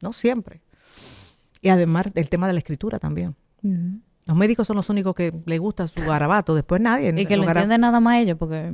no siempre. Y además el tema de la escritura también. Los médicos son los únicos que le gusta su garabato, después nadie. Y que lo entienden nada más ellos, porque...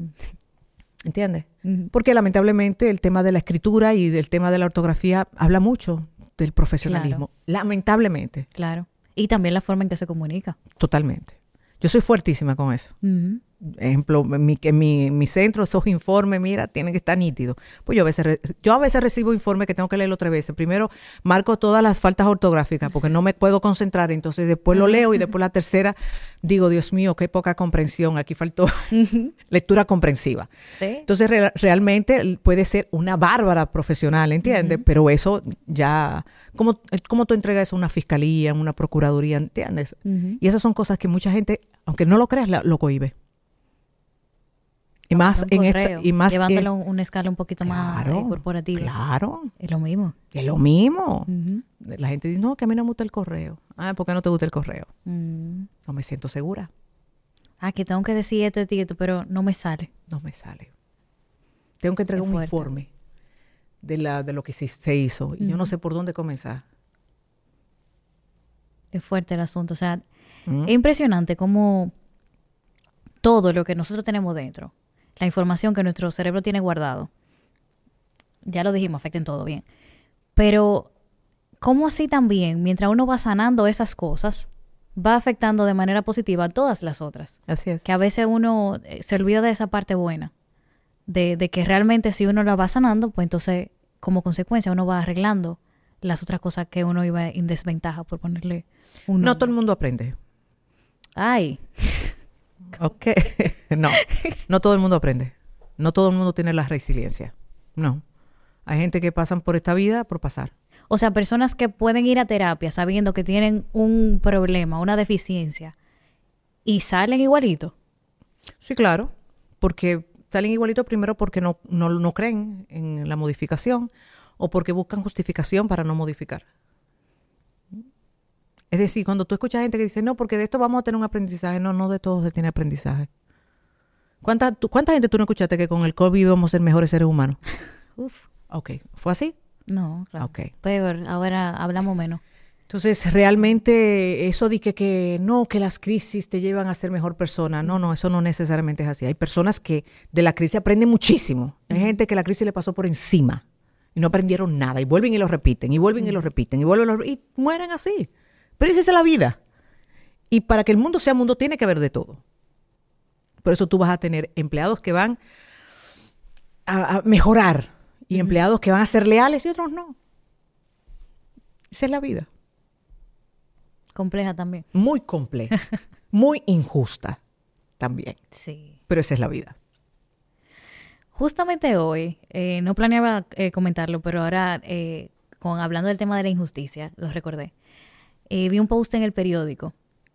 ¿Entiendes? Porque lamentablemente el tema de la escritura y del tema de la ortografía habla mucho del profesionalismo. Lamentablemente, Claro. Y también la forma en que se comunica. totalmente. Yo soy fuertísima con eso. Ujú. Ejemplo, en mi, en mi, mi centro, esos informes, mira, tienen que estar nítidos. Pues yo a veces re- yo a veces recibo informes que tengo que leerlo tres veces. Primero marco todas las faltas ortográficas porque no me puedo concentrar. Entonces después lo leo y después la tercera digo, Dios mío, qué poca comprensión. Aquí faltó [LAUGHS] lectura comprensiva. Sí. Entonces, re- realmente puede ser una bárbara profesional, ¿entiendes? Pero eso ya, ¿cómo, eh, ¿cómo tú entregas eso a una fiscalía, a una procuraduría, ¿entiendes? Y esas son cosas que mucha gente, aunque no lo creas, la- lo cohibe. Y más en esta, y más Llevándolo en- a una escala un poquito más eh, corporativa. Claro, Es lo mismo. es lo mismo. La gente dice, no, que a mí no me gusta el correo. Ah, ¿por qué no te gusta el correo? Mm. No me siento segura. Ah, que tengo que decir esto, esto y esto, pero no me sale. no me sale. Tengo que entregar un informe de, la, de lo que se, se hizo y yo no sé por dónde comenzar. Es fuerte el asunto. O sea, es impresionante cómo todo lo que nosotros tenemos dentro, la información que nuestro cerebro tiene guardado, ya lo dijimos, afecta en todo bien. Pero, ¿cómo así también, mientras uno va sanando esas cosas, va afectando de manera positiva a todas las otras? Así es. que a veces uno eh, se olvida de esa parte buena, de, de que realmente si uno la va sanando, pues entonces como consecuencia uno va arreglando las otras cosas que uno iba en desventaja por ponerle un No todo el mundo aprende. Ay, Ok. [LAUGHS] no, no todo el mundo aprende. No todo el mundo tiene la resiliencia. No. Hay gente que pasan por esta vida por pasar. o sea, personas que pueden ir a terapia sabiendo que tienen un problema, una deficiencia y salen igualito. Sí, claro. Porque salen igualitos primero porque no, no, no creen en la modificación o porque buscan justificación para no modificar. Es decir, cuando tú escuchas gente que dice, no, porque de esto vamos a tener un aprendizaje, no, no de todo se tiene aprendizaje. ¿Cuánta, tú- ¿Cuánta gente tú no escuchaste que con el COVID íbamos a ser mejores seres humanos? [LAUGHS] Uf, Ok, ¿fue así? no, claro. Ok. Peor, ahora hablamos menos. Entonces, realmente eso de que, que no, que las crisis te llevan a ser mejor persona, no, no, eso no necesariamente es así. Hay personas que de la crisis aprenden muchísimo. Hay gente que la crisis le pasó por encima y no aprendieron nada y vuelven y lo repiten y vuelven y lo repiten y vuelven y, lo- y mueren así. Pero esa es la vida. Y para que el mundo sea mundo tiene que haber de todo. Por eso tú vas a tener empleados que van a, a mejorar y empleados que van a ser leales y otros no. Esa es la vida Compleja también. muy compleja, [LAUGHS] muy injusta también, Sí. pero esa es la vida. Justamente hoy, eh, no planeaba eh, comentarlo, pero ahora, eh, con, hablando del tema de la injusticia, lo recordé. Eh, vi un post en el periódico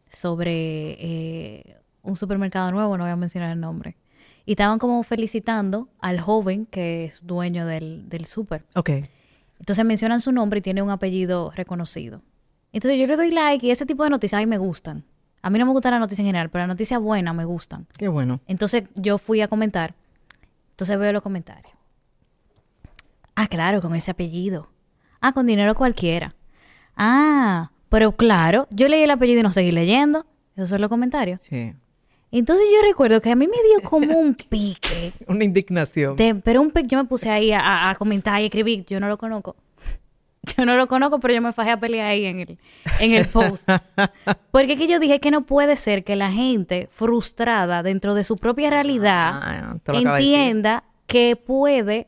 sobre eh, un supermercado nuevo, no voy a mencionar el nombre. Y estaban como felicitando al joven que es dueño del, del súper. Ok. Entonces mencionan su nombre y tiene un apellido reconocido. Entonces yo le doy like y ese tipo de noticias a mí me gustan. A mí no me gustan las noticias en general, pero las noticias buenas me gustan. Qué bueno. Entonces yo fui a comentar. Entonces veo los comentarios. Ah, claro, con ese apellido. Ah, con dinero cualquiera. Ah, pero claro, yo leí el apellido y no seguí leyendo. Esos son los comentarios. Sí. Entonces yo recuerdo que a mí me dio como un [LAUGHS] pique. Una indignación. de- pero un pique, yo me puse ahí a, comentar y escribir. Yo no lo conozco. [LAUGHS] Yo no lo conozco, pero yo me fajé a pelear ahí en el, en el post. [LAUGHS] Porque es que yo dije que no puede ser que la gente frustrada dentro de su propia realidad Ah, entienda que puede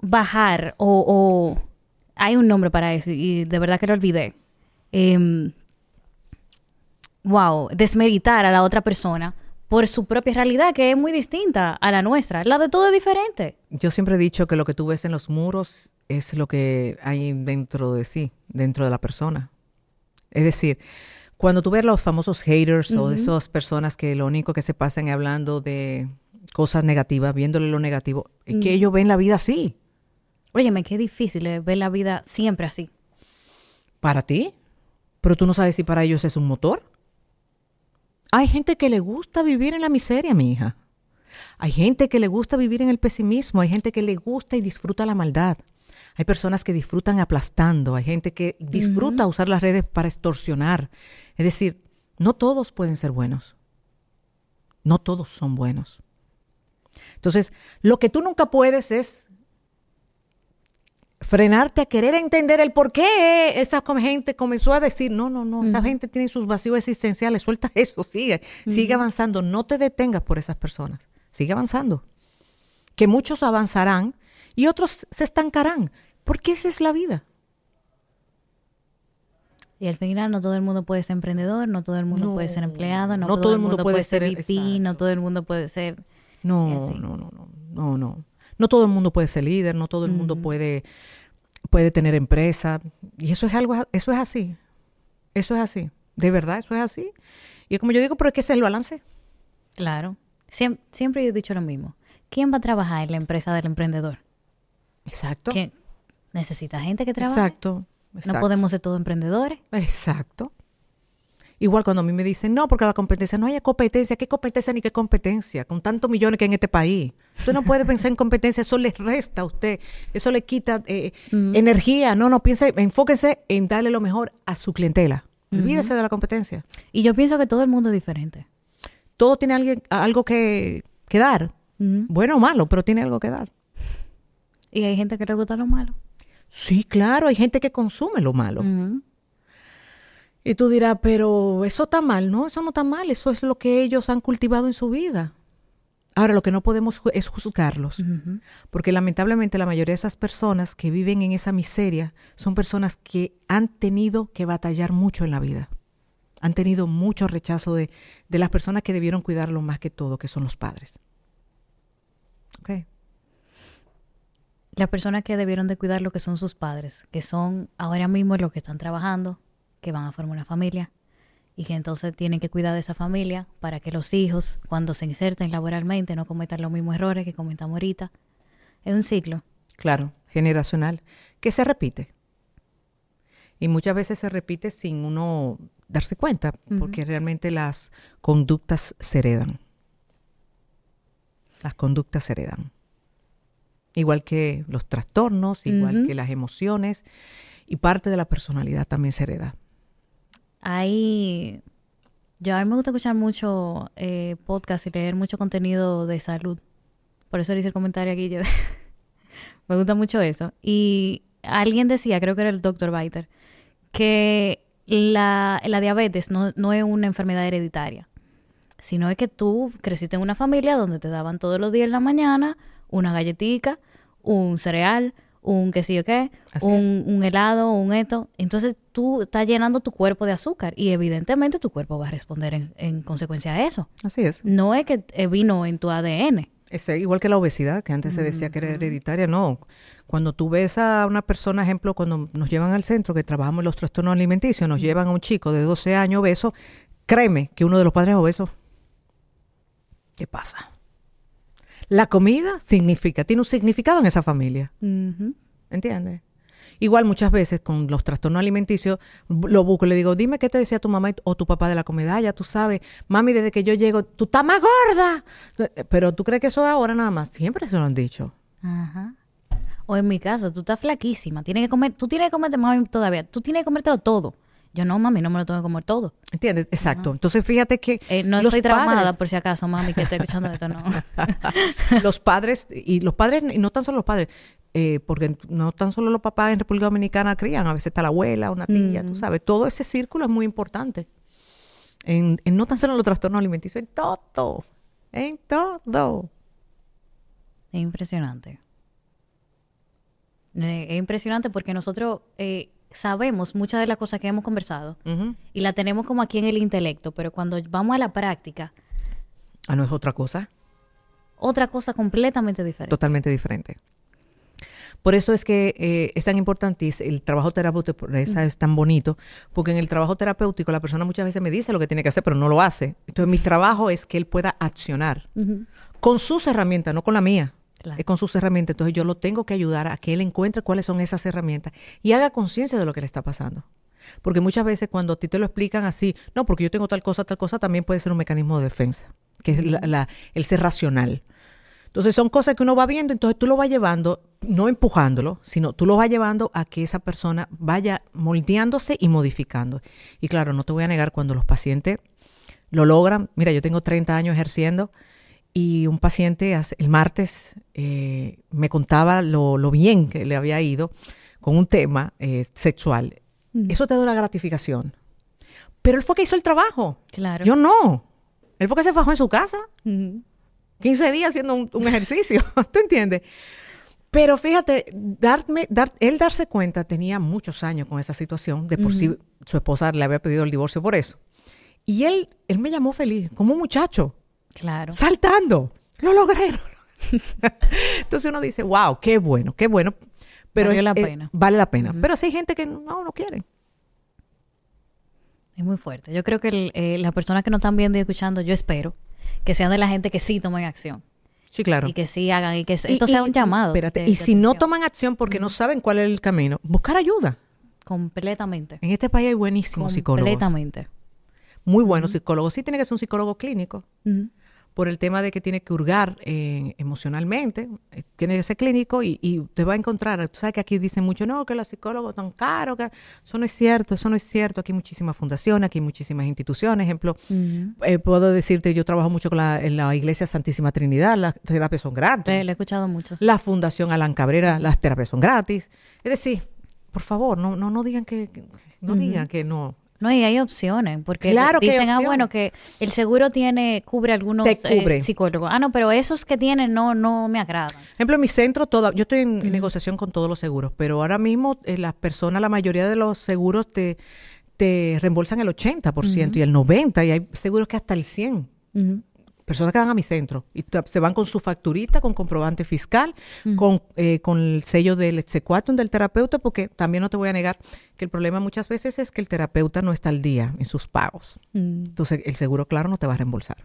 bajar o, o- hay un nombre para eso y de verdad que lo olvidé. Em, wow, desmeritar a la otra persona por su propia realidad que es muy distinta a la nuestra. La de todo es diferente. Yo siempre he dicho que lo que tú ves en los muros es lo que hay dentro de sí, dentro de la persona. Es decir, cuando tú ves los famosos haters o esas personas que lo único que se pasan es hablando de cosas negativas, viéndole lo negativo, es que ellos ven la vida así. Óyeme, qué difícil es ver la vida siempre así. para ti, pero tú no sabes si para ellos es un motor. Hay gente que le gusta vivir en la miseria, mi hija. Hay gente que le gusta vivir en el pesimismo, hay gente que le gusta y disfruta la maldad. Hay personas que disfrutan aplastando, hay gente que disfruta usar las redes para extorsionar. Es decir, no todos pueden ser buenos. No todos son buenos. Entonces, lo que tú nunca puedes es frenarte a querer entender el por qué esa gente comenzó a decir, no, no, no, esa gente tiene sus vacíos existenciales, suelta [LAUGHS] eso, sigue, sigue avanzando, no te detengas por esas personas, sigue avanzando. Que muchos avanzarán y otros se estancarán, porque esa es la vida. Y al final no todo el mundo puede ser emprendedor, no todo el mundo No, puede ser empleado, no, no todo, el mundo puede ser ser- VP, no todo el mundo puede ser... No, no, no, no, no, no. No todo el mundo puede ser líder, no todo el mundo puede, puede tener empresa. Y eso es algo, eso es así. Eso es así. De verdad, eso es así. Y como yo digo, pero es que ese es el balance. Claro. Siem- siempre yo he dicho lo mismo. ¿Quién va a trabajar en la empresa del emprendedor? Exacto. Que necesita gente que trabaje. Exacto. No exacto. podemos ser todos emprendedores. Exacto. Igual cuando a mí me dicen, no, porque la competencia, no hay competencia, ¿qué competencia ni qué competencia? Con tantos millones que hay en este país. Usted no puede pensar en competencia, eso le resta a usted, eso le quita eh, energía. No, no, piense, enfóquese en darle lo mejor a su clientela. Olvídese de la competencia. Y yo pienso que todo el mundo es diferente. Todo tiene alguien, algo que, que dar, bueno o malo, pero tiene algo que dar. Y hay gente que le gusta lo malo. Sí, claro, hay gente que consume lo malo. Y tú dirás, pero eso está mal, ¿no? Eso no está mal, eso es lo que ellos han cultivado en su vida. Ahora, lo que no podemos ju- es juzgarlos, porque lamentablemente la mayoría de esas personas que viven en esa miseria son personas que han tenido que batallar mucho en la vida. Han tenido mucho rechazo de, de las personas que debieron cuidarlo más que todo, que son los padres. Ok. Las personas que debieron de cuidar lo que son sus padres, que son ahora mismo los que están trabajando, que van a formar una familia y que entonces tienen que cuidar de esa familia para que los hijos, cuando se inserten laboralmente, no cometan los mismos errores que comentamos ahorita. Es un ciclo. Claro, generacional, que se repite. Y muchas veces se repite sin uno darse cuenta, porque realmente las conductas se heredan. Las conductas se heredan. Igual que los trastornos, igual que las emociones y parte de la personalidad también se hereda. Hay. Yo a mí me gusta escuchar mucho eh, podcast y leer mucho contenido de salud. Por eso le hice el comentario aquí. [LAUGHS] me gusta mucho eso. Y alguien decía, creo que era el doctor Biter, que la, la diabetes no, no es una enfermedad hereditaria, sino es que tú creciste en una familia donde te daban todos los días en la mañana una galletica, un cereal, un qué sé yo qué, un, un helado, un esto. Entonces tú estás llenando tu cuerpo de azúcar y evidentemente tu cuerpo va a responder en, en consecuencia a eso. Así es. No es que eh, vino en tu ADN. Es igual que la obesidad, que antes se decía que era hereditaria, no. Cuando tú ves a una persona, ejemplo, cuando nos llevan al centro, que trabajamos en los trastornos alimenticios, nos llevan a un chico de 12 años obeso, créeme que uno de los padres es obeso. ¿Qué pasa? La comida significa, tiene un significado en esa familia, Ujú. ¿entiendes? Igual muchas veces con los trastornos alimenticios lo busco y le digo, dime qué te decía tu mamá o tu papá de la comida. Ah, ya tú sabes, mami, desde que yo llego, tú estás más gorda. Pero tú crees que eso es ahora nada más. Siempre se lo han dicho. Ajá. O en mi caso, tú estás flaquísima. Tienes que comer, tú tienes que comerte, mami, todavía. Tú tienes que comértelo todo. Yo no, mami, no me lo tengo que comer todo. ¿Entiendes? Exacto. Entonces fíjate que Eh, no los estoy traumada padres- por si acaso, mami, que esté escuchando esto, no. [LAUGHS] los padres, y los padres, y no tan solo los padres, eh, porque no tan solo los papás en República Dominicana crían, a veces está la abuela, una tía, tú sabes, todo ese círculo es muy importante. En, en no tan solo los trastornos alimenticios, en todo, en todo. Es impresionante. Eh, Es impresionante porque nosotros eh, sabemos muchas de las cosas que hemos conversado y la tenemos como aquí en el intelecto, pero cuando vamos a la práctica, Ah, no es otra cosa, otra cosa completamente diferente. totalmente diferente. Por eso es que eh, es tan importante el trabajo terapéutico, por eso es tan bonito, porque en el trabajo terapéutico la persona muchas veces me dice lo que tiene que hacer, pero no lo hace. Entonces mi trabajo es que él pueda accionar con sus herramientas, no con la mía. Claro. Es con sus herramientas. Entonces yo lo tengo que ayudar a que él encuentre cuáles son esas herramientas y haga conciencia de lo que le está pasando. Porque muchas veces cuando a ti te lo explican así, no, porque yo tengo tal cosa, tal cosa, también puede ser un mecanismo de defensa, que es la- la- el ser racional. Entonces son cosas que uno va viendo, entonces tú lo vas llevando, no empujándolo, sino tú lo vas llevando a que esa persona vaya moldeándose y modificando. Y claro, no te voy a negar cuando los pacientes lo logran. Mira, yo tengo 30 años ejerciendo y un paciente el martes eh, me contaba lo, lo bien que le había ido con un tema eh, sexual. Eso te da una gratificación. Pero él fue que hizo el trabajo. Claro. Yo no. Él fue que se fajó en su casa. Ujú. 15 días haciendo un, un ejercicio, [LAUGHS] ¿tú entiendes? Pero fíjate, darme, dar, él darse cuenta, tenía muchos años con esa situación, de por sí su esposa le había pedido el divorcio por eso. Y él, él me llamó feliz, como un muchacho, Claro. saltando. Lo logré. [LAUGHS] lo logré. Entonces uno dice, wow, qué bueno, qué bueno. Pero Valió es- la eh, pena. vale la pena. Pero sí hay gente que no, no quiere. Es muy fuerte. Yo creo que el- eh, las personas que nos están viendo y escuchando, yo espero que sean de la gente que sí tomen acción Sí, claro. y que sí hagan y que Y- esto sea y- un llamado. espérate, de- y de si no toman acción porque no saben cuál es el camino, buscar ayuda. completamente. En este país hay buenísimos psicólogos. Completamente. Muy buenos psicólogos. Sí tiene que ser un psicólogo clínico. Por el tema de que tiene que hurgar eh, emocionalmente. eh, tiene que ser clínico y, y te va a encontrar. Tú sabes que aquí dicen mucho, no, que los psicólogos son caros. Que... Eso no es cierto, eso no es cierto. Aquí hay muchísimas fundaciones, aquí hay muchísimas instituciones. Ejemplo, eh, puedo decirte, yo trabajo mucho con la, en la Iglesia Santísima Trinidad, las terapias son gratis. Le, le he escuchado mucho. La Fundación Alan Cabrera, las terapias son gratis. Es decir, por favor, no, no, no digan que, que- no digan que no. No, y hay opciones, porque Claro dicen, ah, bueno, que el seguro tiene, cubre algunos cubre. eh, psicólogos. Ah, no, pero esos que tienen no, no me agradan. ejemplo, en mi centro, toda, yo estoy en, en negociación con todos los seguros, pero ahora mismo eh, las personas, la mayoría de los seguros te, te reembolsan el 80% y el 90%, y hay seguros que hasta el 100%. Ujú. Personas que van a mi centro y se van con su facturita, con comprobante fiscal, con, eh, con el sello del exequatum del terapeuta, porque también no te voy a negar que el problema muchas veces es que el terapeuta no está al día en sus pagos. Mm, Entonces, el seguro, claro, no te va a reembolsar.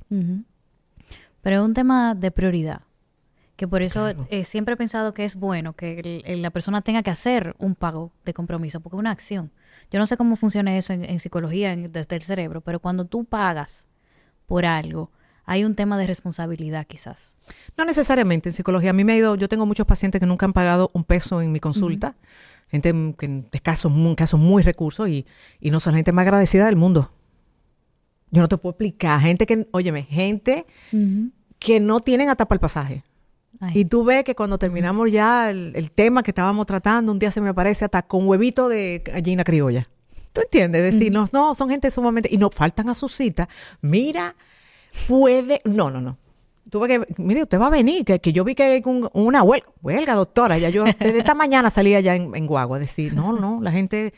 Pero es un tema de prioridad, que por eso Claro. eh, siempre he pensado que es bueno que el- la persona tenga que hacer un pago de compromiso, porque es una acción. Yo no sé cómo funciona eso en, en psicología en- desde el cerebro, pero cuando tú pagas por algo, hay un tema de responsabilidad quizás. No necesariamente en psicología. A mí me ha ido, yo tengo muchos pacientes que nunca han pagado un peso en mi consulta, gente que en casos, muy, casos muy recursos y, y no son la gente más agradecida del mundo. Yo no te puedo explicar. Gente que, óyeme, gente que no tienen hasta para el pasaje. Y tú ves que cuando terminamos ya el, tema que estábamos tratando, un día se me aparece hasta con huevito de gallina criolla. ¿Tú entiendes? Decirnos, no, son gente sumamente... Y no faltan a su cita. Mira, puede... No, no, no. Tú ves que, mire, usted va a venir, que, que yo vi que hay una huelga, huelga, doctora, ya yo desde esta mañana salía ya en, en Guagua a decir, no, no, la gente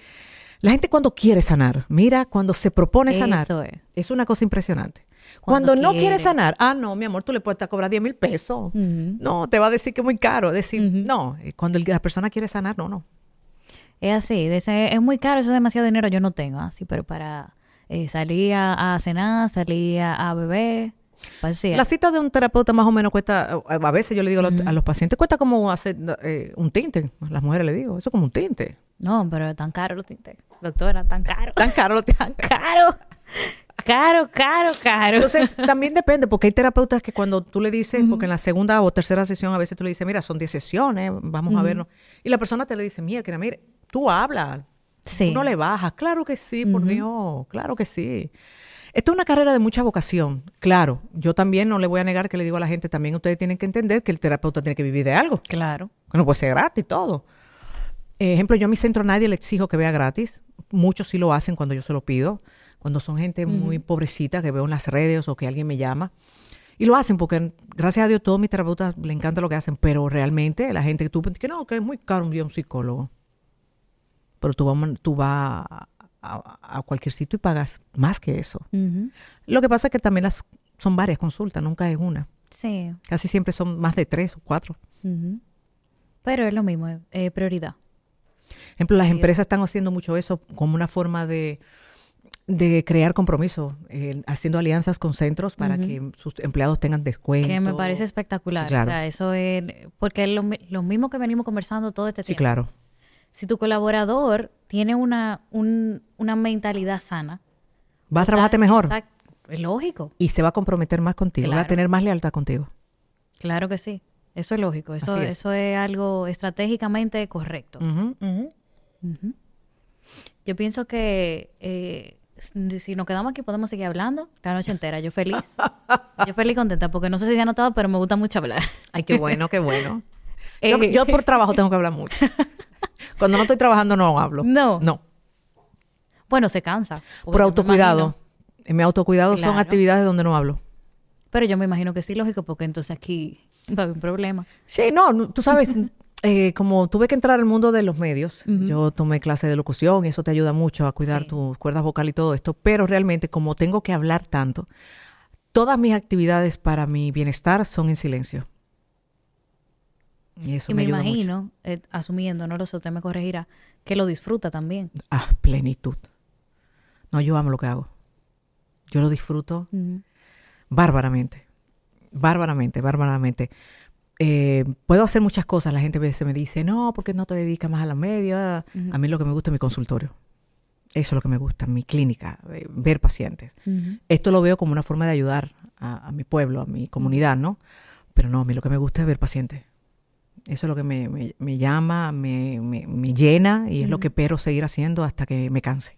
la gente cuando quiere sanar, mira, cuando se propone sanar, es. una cosa impresionante. Cuando, no quiere sanar, ah, no, mi amor, tú le puedes cobrar 10 mil pesos. No, te va a decir que es muy caro. Decir, no, eh, cuando la persona quiere sanar, no, no. Es así, es muy caro, eso es demasiado dinero, yo no tengo así, pero para eh, salir a, cenar, salir a, beber. La cita de un terapeuta más o menos cuesta, a veces yo le digo a los pacientes, cuesta como hacer eh, un tinte. A las mujeres le digo, eso es como un tinte. No, pero tan caro los tintes. Doctora, tan caro. Tan caro los [LAUGHS] tintes. Tan caro. Caro, caro, caro. Entonces, también depende, porque hay terapeutas que cuando tú le dices, porque en la segunda o tercera sesión a veces tú le dices, mira, son 10 sesiones, vamos a verlo. Y la persona te le dice, mira, que mire, tú hablas, sí. tú no le bajas. Claro que sí, por Dios, claro que sí. Esto es una carrera de mucha vocación, claro. Yo también no le voy a negar que le digo a la gente, también ustedes tienen que entender que el terapeuta tiene que vivir de algo. Claro. Que no puede ser gratis todo. Ejemplo, yo a mi centro nadie le exijo que vea gratis. Muchos sí lo hacen cuando yo se lo pido. Cuando son gente muy pobrecita que veo en las redes o que alguien me llama. Y lo hacen porque, gracias a Dios, todos mis terapeutas le encanta lo que hacen. Pero realmente la gente que tú que no, que es muy caro un día un psicólogo. Pero tú vas, tú vas a, cualquier sitio y pagas más que eso. Lo que pasa es que también las, son varias consultas, nunca es una. Sí. Casi siempre son más de tres o cuatro. Pero es lo mismo, eh, prioridad ejemplo, las empresas están haciendo mucho eso como una forma de, de crear compromiso, eh, haciendo alianzas con centros para que sus empleados tengan descuento. Que me parece espectacular. O sea, eso es, porque es lo, mismo que venimos conversando todo este tiempo. Sí, claro. Si tu colaborador tiene una, una mentalidad sana, va a trabajarte mejor. Es lógico. Y se va a comprometer más contigo, va a tener más lealtad contigo. Claro que sí. Eso es lógico, eso es. eso es algo estratégicamente correcto. Yo pienso que eh, si nos quedamos aquí podemos seguir hablando la noche entera. Yo feliz. [LAUGHS] yo feliz y contenta porque no sé si se ha notado, pero me gusta mucho hablar. Ay, qué bueno, qué bueno. [LAUGHS] Eh, yo, por trabajo tengo que hablar mucho. [LAUGHS] [LAUGHS] Cuando no estoy trabajando no hablo. No. No. Bueno, se cansa. Por autocuidado. En mi autocuidado son actividades donde no hablo. Pero yo me imagino que sí, lógico, porque entonces aquí va a haber un problema. Sí, no, tú sabes, [LAUGHS] eh, como tuve que entrar al mundo de los medios, yo tomé clase de locución y eso te ayuda mucho a cuidar tus cuerdas vocales y todo esto, pero realmente como tengo que hablar tanto, todas mis actividades para mi bienestar son en silencio. Y eso me, imagino, eh, asumiendo, no lo sé, usted me corregirá, que lo disfruta también. Ah, plenitud. No, yo amo lo que hago. Yo lo disfruto bárbaramente bárbaramente, bárbaramente. Eh, puedo hacer muchas cosas. La gente a veces me dice, no, porque no te dedicas más a la media? A mí lo que me gusta es mi consultorio. Eso es lo que me gusta, mi clínica, eh, ver pacientes. Esto lo veo como una forma de ayudar a, mi pueblo, a mi comunidad, ¿no? Pero no, a mí lo que me gusta es ver pacientes. Eso es lo que me, me, llama, me, me, llena y es lo que espero seguir haciendo hasta que me canse.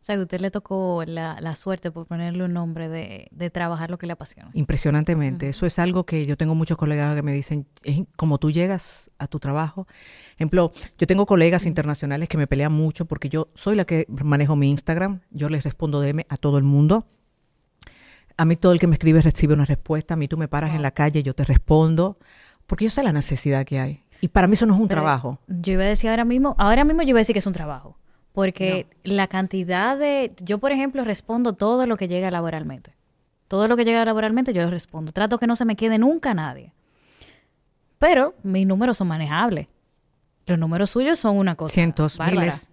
O sea, que a usted le tocó la, suerte, por ponerle un nombre, de, trabajar lo que le apasiona. Impresionantemente. Eso es algo que yo tengo muchos colegas que me dicen, es como tú llegas a tu trabajo. Ejemplo, yo tengo colegas internacionales que me pelean mucho porque yo soy la que manejo mi Instagram. Yo les respondo DM a todo el mundo. A mí todo el que me escribe recibe una respuesta. A mí tú me paras en la calle, yo te respondo. Porque yo sé la necesidad que hay. Y para mí eso no es un trabajo. Yo iba a decir ahora mismo, ahora mismo yo iba a decir que es un trabajo. Porque la cantidad de... Yo, por ejemplo, respondo todo lo que llega laboralmente. Todo lo que llega laboralmente yo lo respondo. Trato que no se me quede nunca nadie. Pero mis números son manejables. Los números suyos son una cosa. Cientos, miles.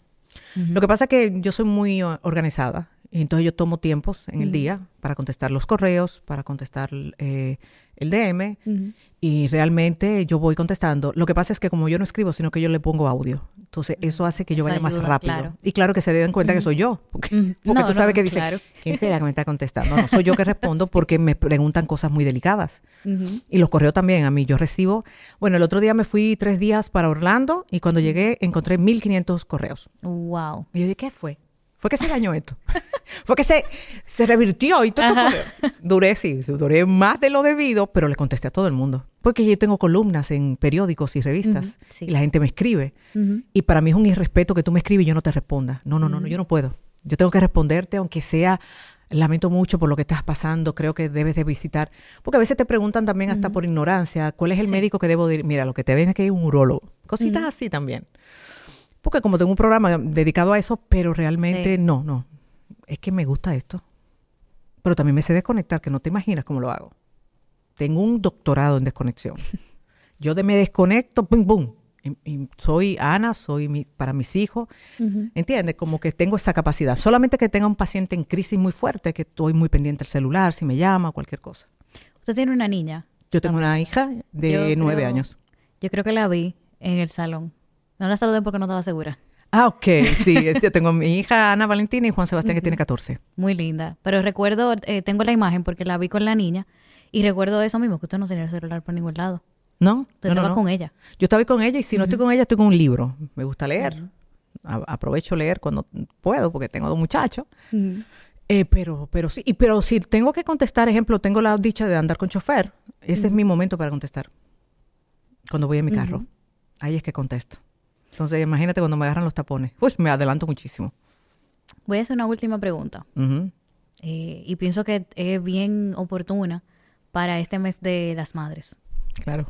Lo que pasa es que yo soy muy organizada Y entonces yo tomo tiempos en el día para contestar los correos, para contestar eh, el DM y realmente yo voy contestando. Lo que pasa es que como yo no escribo, sino que yo le pongo audio. Entonces eso hace que yo vaya más rápido. Y claro que se den cuenta que soy yo, porque, tú sabes que dice, ¿quién será que me está contestando? No, soy yo que respondo [LAUGHS] porque me preguntan cosas muy delicadas. Y los correos también, a mí yo recibo. Bueno, el otro día me fui tres días para Orlando y cuando llegué encontré 1500 correos. Wow. Y yo dije, ¿qué fue? Fue que se dañó esto. [LAUGHS] Fue que se, se revirtió y todo. Duré, sí, duré más de lo debido, pero le contesté a todo el mundo. Porque yo tengo columnas en periódicos y revistas y la gente me escribe. Y para mí es un irrespeto que tú me escribes y yo no te responda. No, no, no, no, yo no puedo. Yo tengo que responderte, aunque sea lamento mucho por lo que estás pasando, creo que debes de visitar. Porque a veces te preguntan también hasta por ignorancia, ¿cuál es el médico que debo ir? Mira, lo que te ven es que hay un urólogo. Cositas así también porque como tengo un programa dedicado a eso, pero realmente no, no. Es que me gusta esto. Pero también me sé desconectar, que no te imaginas cómo lo hago. Tengo un doctorado en desconexión. [LAUGHS] Yo de me desconecto, pum, pum. Y, soy Ana, soy mi, para mis hijos. ¿Entiendes? Como que tengo esa capacidad. Solamente que tenga un paciente en crisis muy fuerte, que estoy muy pendiente del celular, si me llama, cualquier cosa. ¿Usted tiene una niña? Yo tengo una hija de nueve años. Yo creo que la vi en el salón. No la saludé porque no estaba segura. Ah, ok, sí. [LAUGHS] Yo tengo mi hija Ana Valentina y Juan Sebastián que tiene 14. Muy linda. Pero recuerdo, eh, tengo la imagen porque la vi con la niña y recuerdo eso mismo, que usted no tenía el celular por ningún lado. No, usted estaba con ella. Yo estaba con ella y si no estoy con ella estoy con un libro. Me gusta leer. aprovecho leer cuando puedo porque tengo dos muchachos. Eh, pero, pero sí, y, pero si tengo que contestar, ejemplo, tengo la dicha de andar con chofer, ese es mi momento para contestar. Cuando voy en mi carro. Ahí es que contesto. Entonces, imagínate cuando me agarran los tapones. Uy, me adelanto muchísimo. Voy a hacer una última pregunta. Eh, y pienso que es bien oportuna para este mes de las madres. Claro.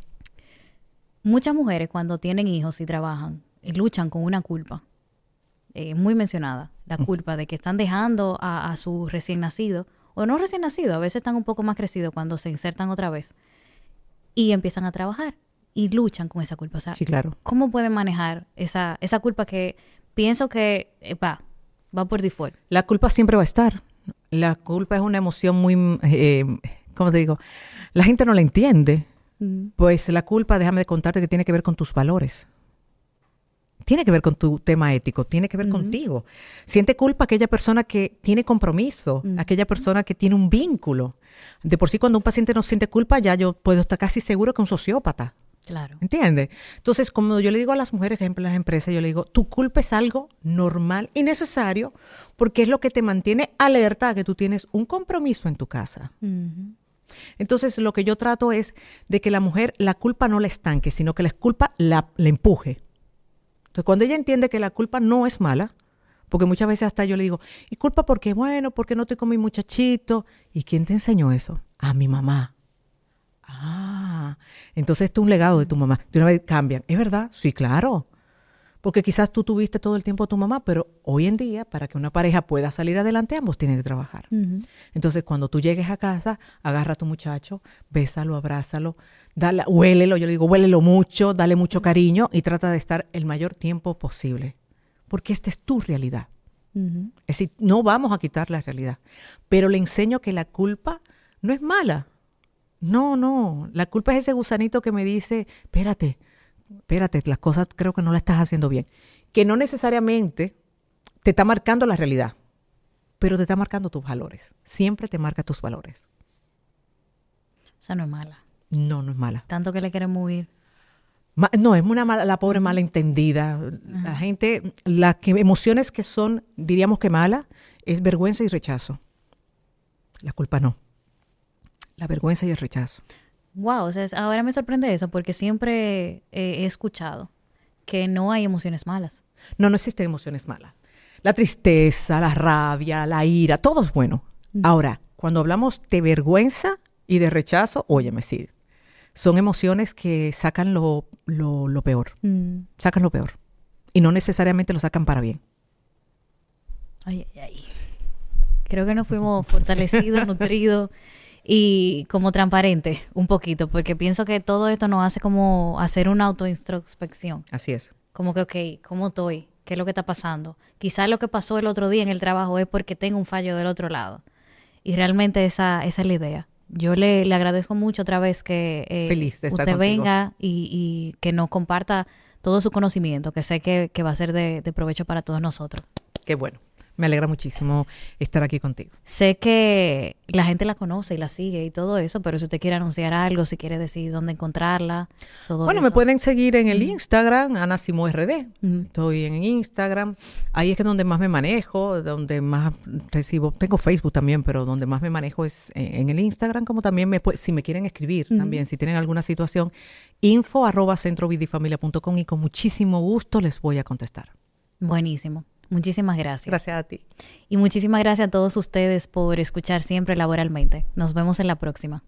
Muchas mujeres cuando tienen hijos y trabajan, eh, luchan con una culpa. Eh, muy mencionada, la culpa de que están dejando a, a, su recién nacido, o no recién nacido, a veces están un poco más crecidos cuando se insertan otra vez, y empiezan a trabajar y luchan con esa culpa. O sea, sí, claro. ¿cómo pueden manejar esa, esa culpa que pienso que eh, va, va por default? La culpa siempre va a estar. La culpa es una emoción muy, eh, ¿cómo te digo? La gente no la entiende. Mm. Pues la culpa, déjame de contarte que tiene que ver con tus valores. Tiene que ver con tu tema ético, tiene que ver contigo. Siente culpa aquella persona que tiene compromiso, aquella persona que tiene un vínculo. De por sí, cuando un paciente no siente culpa, ya yo puedo estar casi seguro que es un sociópata. Claro. ¿Entiendes? Entonces, como yo le digo a las mujeres, ejemplo, en las empresas, yo le digo, tu culpa es algo normal y necesario porque es lo que te mantiene alerta a que tú tienes un compromiso en tu casa. Entonces, lo que yo trato es de que la mujer la culpa no la estanque, sino que la culpa la, empuje. Entonces, cuando ella entiende que la culpa no es mala, porque muchas veces hasta yo le digo, ¿y culpa porque, bueno, porque no estoy con mi muchachito? ¿Y quién te enseñó eso? A mi mamá. Ah, entonces esto es un legado de tu mamá. De una vez cambian. ¿Es verdad? Sí, claro. Porque quizás tú tuviste todo el tiempo a tu mamá, pero hoy en día, para que una pareja pueda salir adelante, ambos tienen que trabajar. Entonces, cuando tú llegues a casa, agarra a tu muchacho, bésalo, abrázalo, dale, huélelo, yo le digo, huélelo mucho, dale mucho cariño y trata de estar el mayor tiempo posible. Porque esta es tu realidad. Es decir, no vamos a quitar la realidad, pero le enseño que la culpa no es mala. No, no, la culpa es ese gusanito que me dice, espérate, espérate, las cosas creo que no las estás haciendo bien. Que no necesariamente te está marcando la realidad, pero te está marcando tus valores. Siempre te marca tus valores. O sea, no es mala. No, no es mala. Tanto que le queremos huir. no, es una mala, la pobre mala entendida. La gente, las que, emociones que son, diríamos que mala, es vergüenza y rechazo. La culpa no la vergüenza y el rechazo. Wow, o sea, ahora me sorprende eso porque siempre he escuchado que no hay emociones malas. No, no existen emociones malas. La tristeza, la rabia, la ira, todo es bueno. Ahora, cuando hablamos de vergüenza y de rechazo, óyeme, sí, son emociones que sacan lo, lo, peor. Mm. Sacan lo peor. Y no necesariamente lo sacan para bien. Ay, ay, ay. Creo que nos fuimos fortalecidos, [LAUGHS] nutridos y como transparente un poquito, porque pienso que todo esto nos hace como hacer una autointrospección. Así es. Como que, ok, ¿cómo estoy? qué es lo que está pasando. Quizás lo que pasó el otro día en el trabajo es porque tengo un fallo del otro lado. Y realmente esa, esa es la idea. Yo le, le agradezco mucho otra vez que eh, Feliz usted contigo. venga y, y que nos comparta todo su conocimiento, que sé que, que va a ser de, de provecho para todos nosotros. Qué bueno. Me alegra muchísimo estar aquí contigo. Sé que la gente la conoce y la sigue y todo eso, pero si usted quiere anunciar algo, si quiere decir dónde encontrarla, todo Bueno, eso. me pueden seguir en el Instagram, Ana Simo RD. Estoy en Instagram. Ahí es que donde más me manejo, donde más recibo. Tengo Facebook también, pero donde más me manejo es en, el Instagram, como también me si me quieren escribir también, si tienen alguna situación, info arroba centrovidifamilia.com y con muchísimo gusto les voy a contestar. Buenísimo. Muchísimas gracias. Gracias a ti. Y muchísimas gracias a todos ustedes por escuchar siempre laboralmente. Nos vemos en la próxima.